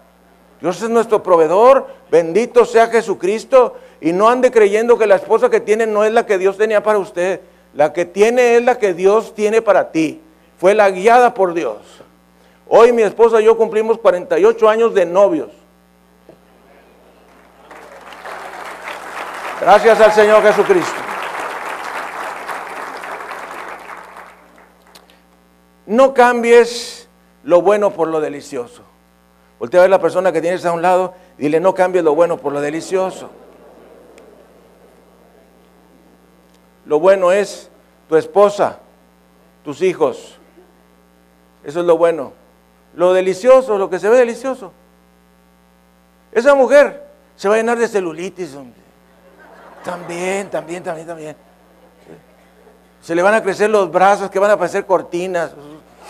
Dios es nuestro proveedor, bendito sea Jesucristo. Y no ande creyendo que la esposa que tiene no es la que Dios tenía para usted. La que tiene es la que Dios tiene para ti. Fue la guiada por Dios. Hoy mi esposa y yo cumplimos 48 años de novios. Gracias al Señor Jesucristo. No cambies lo bueno por lo delicioso. Voltea a ver la persona que tienes a un lado y dile, no cambies lo bueno por lo delicioso. Lo bueno es tu esposa, tus hijos. Eso es lo bueno. Lo delicioso, lo que se ve delicioso. Esa mujer se va a llenar de celulitis. También, también, también, también. Se le van a crecer los brazos, que van a parecer cortinas.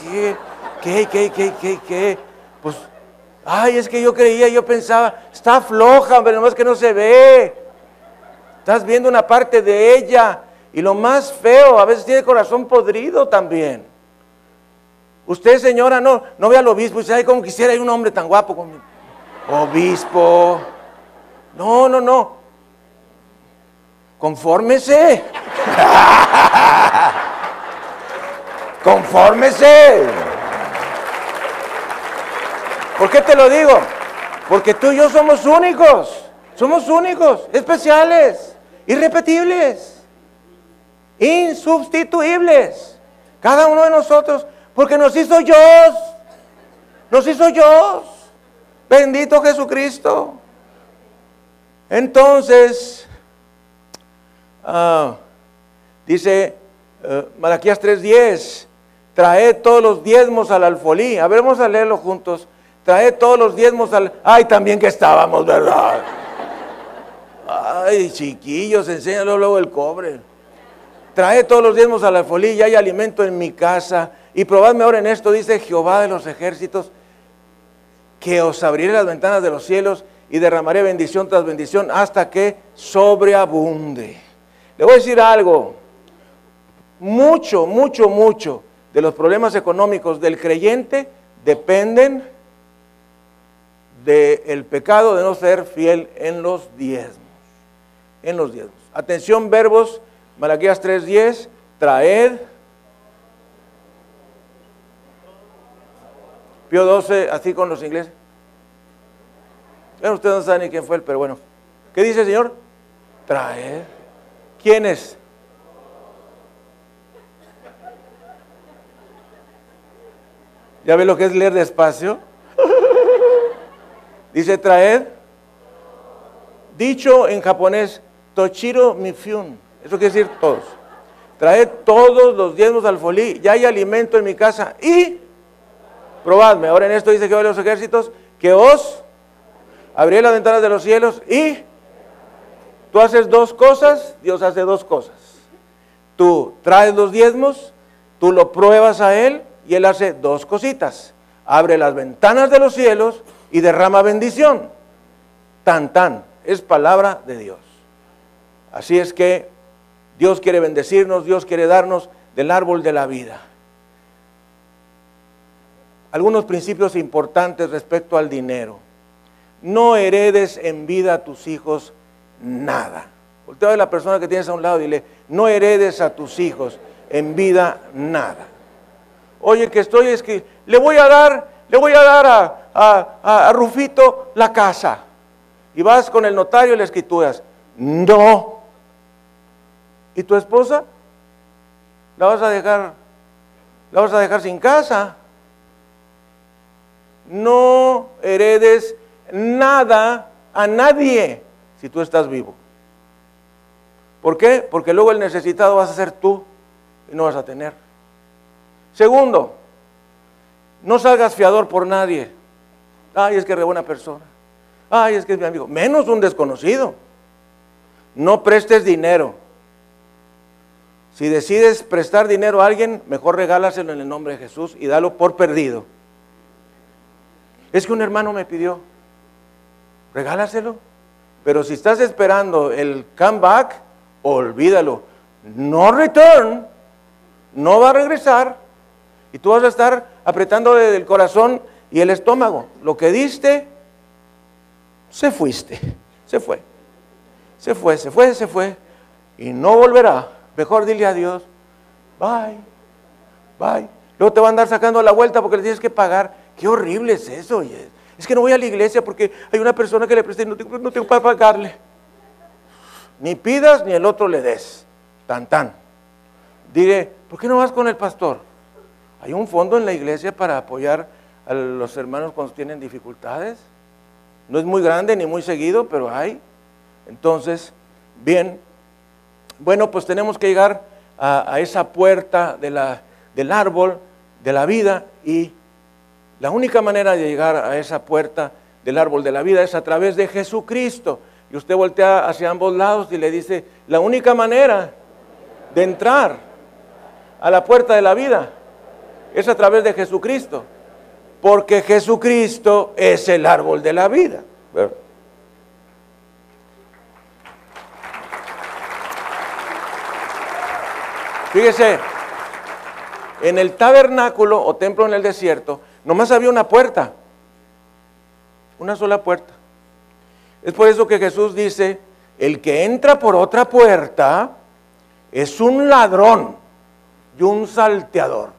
¿Qué? ¿Qué? ¿Qué? ¿Qué? ¿Qué? ¿Qué? Pues, ay, es que yo creía, yo pensaba, está floja, pero nomás que no se ve. Estás viendo una parte de ella. Y lo más feo, a veces tiene corazón podrido también. Usted, señora, no, no ve al obispo y dice, ay, como quisiera hay un hombre tan guapo conmigo. Obispo. No, no, no. Confórmese. Confórmese. ¿Por qué te lo digo? Porque tú y yo somos únicos. Somos únicos, especiales, irrepetibles, insustituibles. Cada uno de nosotros, porque nos hizo Dios. Nos hizo Dios. Bendito Jesucristo. Entonces, ah, dice uh, Malaquías 3:10, trae todos los diezmos al alfolí. A ver, vamos a leerlo juntos. Trae todos los diezmos al... Ay, también que estábamos, ¿verdad? Ay, chiquillos, enséñalo luego el cobre. Trae todos los diezmos a la alfolí y hay alimento en mi casa. Y probadme ahora en esto, dice Jehová de los ejércitos, que os abriré las ventanas de los cielos y derramaré bendición tras bendición hasta que sobreabunde. Le voy a decir algo, mucho, mucho, mucho de los problemas económicos del creyente dependen del pecado de no ser fiel en los diezmos. En los diezmos. Atención, verbos, Malaquías 3:10, traed. Pío 12, así con los ingleses. Bueno, ustedes no saben ni quién fue él, pero bueno. ¿Qué dice el Señor? Traer. ¿Quién es? ¿Ya ve lo que es leer despacio? dice traer. Dicho en japonés, Tochiro Mifyun. Eso quiere decir todos. Traed todos los diezmos al folí. Ya hay alimento en mi casa. Y probadme. Ahora en esto dice que va los ejércitos que os abriré las ventanas de los cielos y tú haces dos cosas, Dios hace dos cosas. Tú traes los diezmos, tú lo pruebas a Él y Él hace dos cositas. Abre las ventanas de los cielos y derrama bendición. Tan, tan. Es palabra de Dios. Así es que Dios quiere bendecirnos, Dios quiere darnos del árbol de la vida. Algunos principios importantes respecto al dinero no heredes en vida a tus hijos nada. Voltea a la persona que tienes a un lado y dile, no heredes a tus hijos en vida nada. Oye, que estoy, es que le voy a dar, le voy a dar a, a, Rufito la casa. Y vas con el notario y le escrituras. No. ¿Y tu esposa? ¿La vas a dejar, la vas a dejar sin casa? No heredes nada a nadie si tú estás vivo. ¿Por qué? Porque luego el necesitado vas a ser tú y no vas a tener. Segundo, no salgas fiador por nadie. Ay, es que es buena persona. Ay, es que es mi amigo. Menos un desconocido. No prestes dinero. Si decides prestar dinero a alguien, mejor regálaselo en el nombre de Jesús y dalo por perdido. Es que un hermano me pidió regálaselo. Pero si estás esperando el comeback, olvídalo. No return, no va a regresar. Y tú vas a estar apretando el corazón y el estómago. Lo que diste, se fuiste, se fue. Se fue, se fue, se fue. Y no volverá. Mejor dile a Dios, bye, bye. Luego te van a andar sacando la vuelta porque le tienes que pagar. Qué horrible es eso. Oye. Es que no voy a la iglesia porque hay una persona que le presté y no tengo, para pagarle. Ni pidas ni el otro le des. Tan, tan. Diré, ¿por qué no vas con el pastor? Hay un fondo en la iglesia para apoyar a los hermanos cuando tienen dificultades. No es muy grande ni muy seguido, pero hay. Entonces, bien, bueno, pues tenemos que llegar a, esa puerta del árbol de la vida y la única manera de llegar a esa puerta del árbol de la vida es a través de Jesucristo. y usted voltea hacia ambos lados y le dice, la única manera de entrar a la puerta de la vida es a través de Jesucristo, porque Jesucristo es el árbol de la vida. Fíjese, en el tabernáculo o templo en el desierto, nomás había una puerta, una sola puerta. Es por eso que Jesús dice, el que entra por otra puerta es un ladrón y un salteador.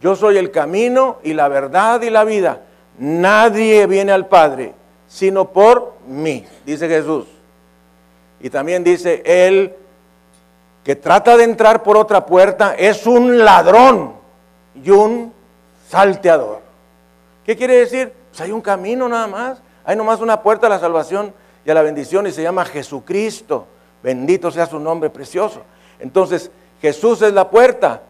Yo soy el camino y la verdad y la vida. Nadie viene al Padre sino por mí, dice Jesús. Y también dice, el que trata de entrar por otra puerta es un ladrón y un salteador. ¿Qué quiere decir? Pues hay un camino nada más. Hay nomás una puerta a la salvación y a la bendición y se llama Jesucristo. Bendito sea su nombre precioso. Entonces, Jesús es la puerta,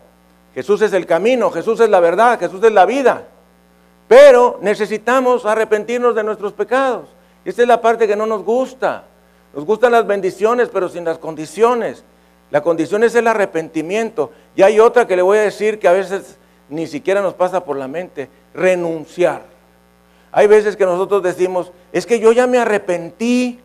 Jesús es el camino, Jesús es la verdad, Jesús es la vida. Pero necesitamos arrepentirnos de nuestros pecados. Esta es la parte que no nos gusta. Nos gustan las bendiciones, pero sin las condiciones. La condición es el arrepentimiento. Y hay otra que le voy a decir que a veces ni siquiera nos pasa por la mente, renunciar. Hay veces que nosotros decimos, es que yo ya me arrepentí.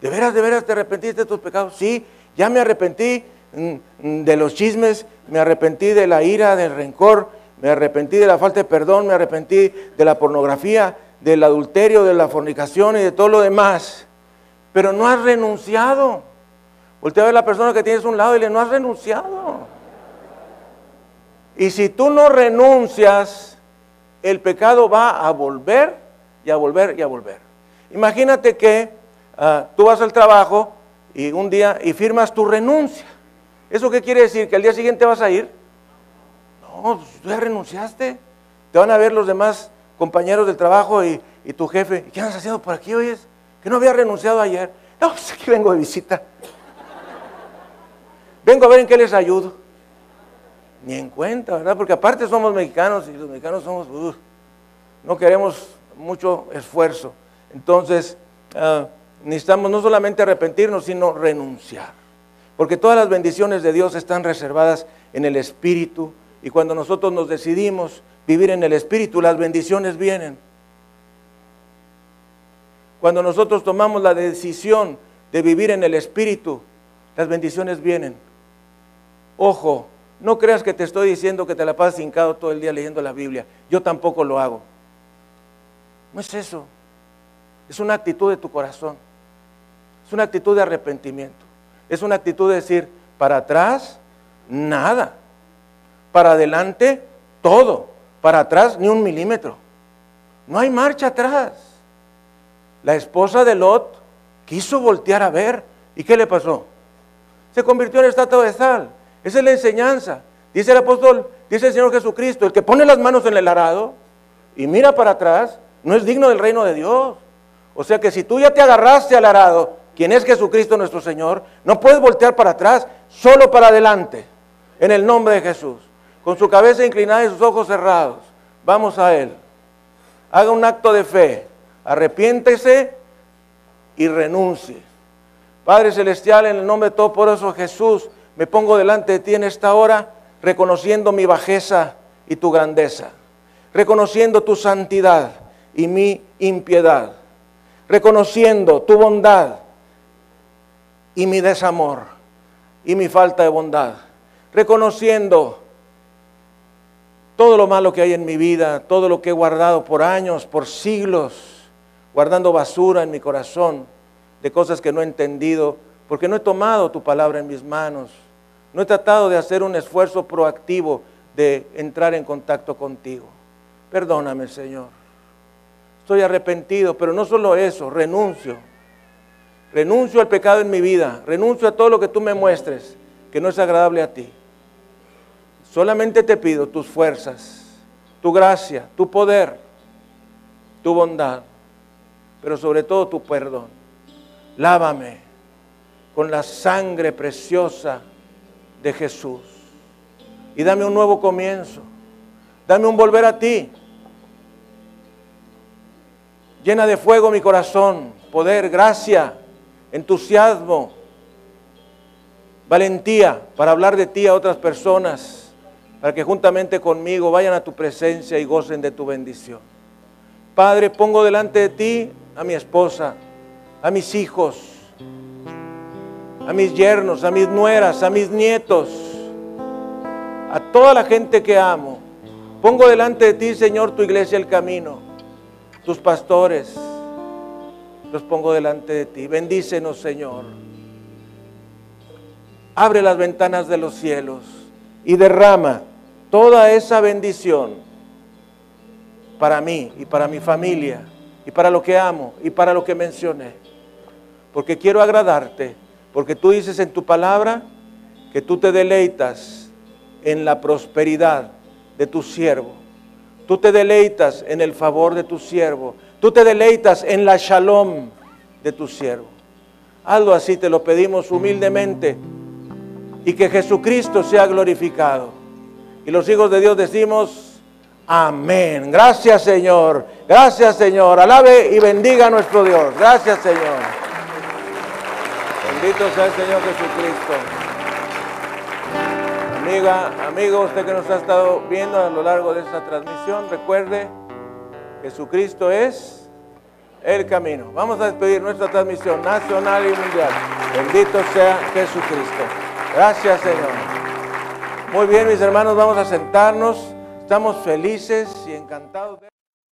¿De veras, de veras te arrepentiste de tus pecados? Sí, ya me arrepentí mm, mm, de los chismes, me arrepentí de la ira, del rencor, me arrepentí de la falta de perdón, me arrepentí de la pornografía, del adulterio, de la fornicación y de todo lo demás. Pero no has renunciado. Voltea a ver a la persona que tienes a un lado y le no has renunciado. Y si tú no renuncias, el pecado va a volver y a volver y a volver. Imagínate que ah, tú vas al trabajo y un día y firmas tu renuncia. ¿Eso qué quiere decir? ¿Que al día siguiente vas a ir? No, tú ya renunciaste. Te van a ver los demás compañeros del trabajo y, tu jefe. ¿Qué has haciendo por aquí hoy? Que no había renunciado ayer. No, pues aquí vengo de visita. Vengo a ver en qué les ayudo. Ni en cuenta, ¿verdad? Porque aparte somos mexicanos y los mexicanos somos, no queremos mucho esfuerzo. Entonces, ah, necesitamos no solamente arrepentirnos, sino renunciar. Porque todas las bendiciones de Dios están reservadas en el Espíritu. Y cuando nosotros nos decidimos vivir en el Espíritu, las bendiciones vienen. Cuando nosotros tomamos la decisión de vivir en el Espíritu, las bendiciones vienen. Ojo, no creas que te estoy diciendo que te la pasas hincado todo el día leyendo la Biblia. Yo tampoco lo hago. No es eso. Es una actitud de tu corazón. Es una actitud de arrepentimiento. Es una actitud de decir, para atrás, nada. Para adelante, todo. Para atrás, ni un milímetro. No hay marcha atrás. La esposa de Lot quiso voltear a ver. ¿Y qué le pasó? Se convirtió en estatua de sal. Esa es la enseñanza. Dice el apóstol, dice el Señor Jesucristo, el que pone las manos en el arado y mira para atrás, no es digno del reino de Dios. O sea que si tú ya te agarraste al arado, quien es Jesucristo nuestro Señor, no puedes voltear para atrás, solo para adelante, en el nombre de Jesús. Con su cabeza inclinada y sus ojos cerrados, vamos a Él. Haga un acto de fe, arrepiéntese y renuncie. Padre Celestial, en el nombre de todo por eso Jesús, me pongo delante de ti en esta hora reconociendo mi bajeza y tu grandeza, reconociendo tu santidad y mi impiedad, reconociendo tu bondad y mi desamor y mi falta de bondad, reconociendo todo lo malo que hay en mi vida, todo lo que he guardado por años, por siglos, guardando basura en mi corazón de cosas que no he entendido, porque no he tomado tu palabra en mis manos no he tratado de hacer un esfuerzo proactivo de entrar en contacto contigo. Perdóname, Señor. Estoy arrepentido, pero no solo eso, renuncio. Renuncio al pecado en mi vida, renuncio a todo lo que tú me muestres que no es agradable a ti. Solamente te pido tus fuerzas, tu gracia, tu poder, tu bondad, pero sobre todo tu perdón. Lávame con la sangre preciosa de Jesús. Y dame un nuevo comienzo. Dame un volver a ti. Llena de fuego mi corazón, poder, gracia, entusiasmo, valentía para hablar de ti a otras personas, para que juntamente conmigo vayan a tu presencia y gocen de tu bendición. Padre, pongo delante de ti a mi esposa, a mis hijos, a mis yernos, a mis nueras, a mis nietos, a toda la gente que amo. Pongo delante de ti, Señor, tu iglesia, el camino, tus pastores, los pongo delante de ti. Bendícenos, Señor. Abre las ventanas de los cielos y derrama toda esa bendición para mí y para mi familia y para lo que amo y para lo que mencioné. Porque quiero agradarte, porque tú dices en tu palabra que tú te deleitas en la prosperidad de tu siervo. Tú te deleitas en el favor de tu siervo. Tú te deleitas en la shalom de tu siervo. Hazlo así, te lo pedimos humildemente y que Jesucristo sea glorificado. Y los hijos de Dios decimos, amén. Gracias Señor, gracias Señor. Alabe y bendiga a nuestro Dios. Gracias Señor. Bendito sea el Señor Jesucristo. Amiga, amigo, usted que nos ha estado viendo a lo largo de esta transmisión, recuerde, Jesucristo es el camino. Vamos a despedir nuestra transmisión nacional y mundial. Bendito sea Jesucristo. Gracias, Señor. Muy bien, mis hermanos, vamos a sentarnos. Estamos felices y encantados. De...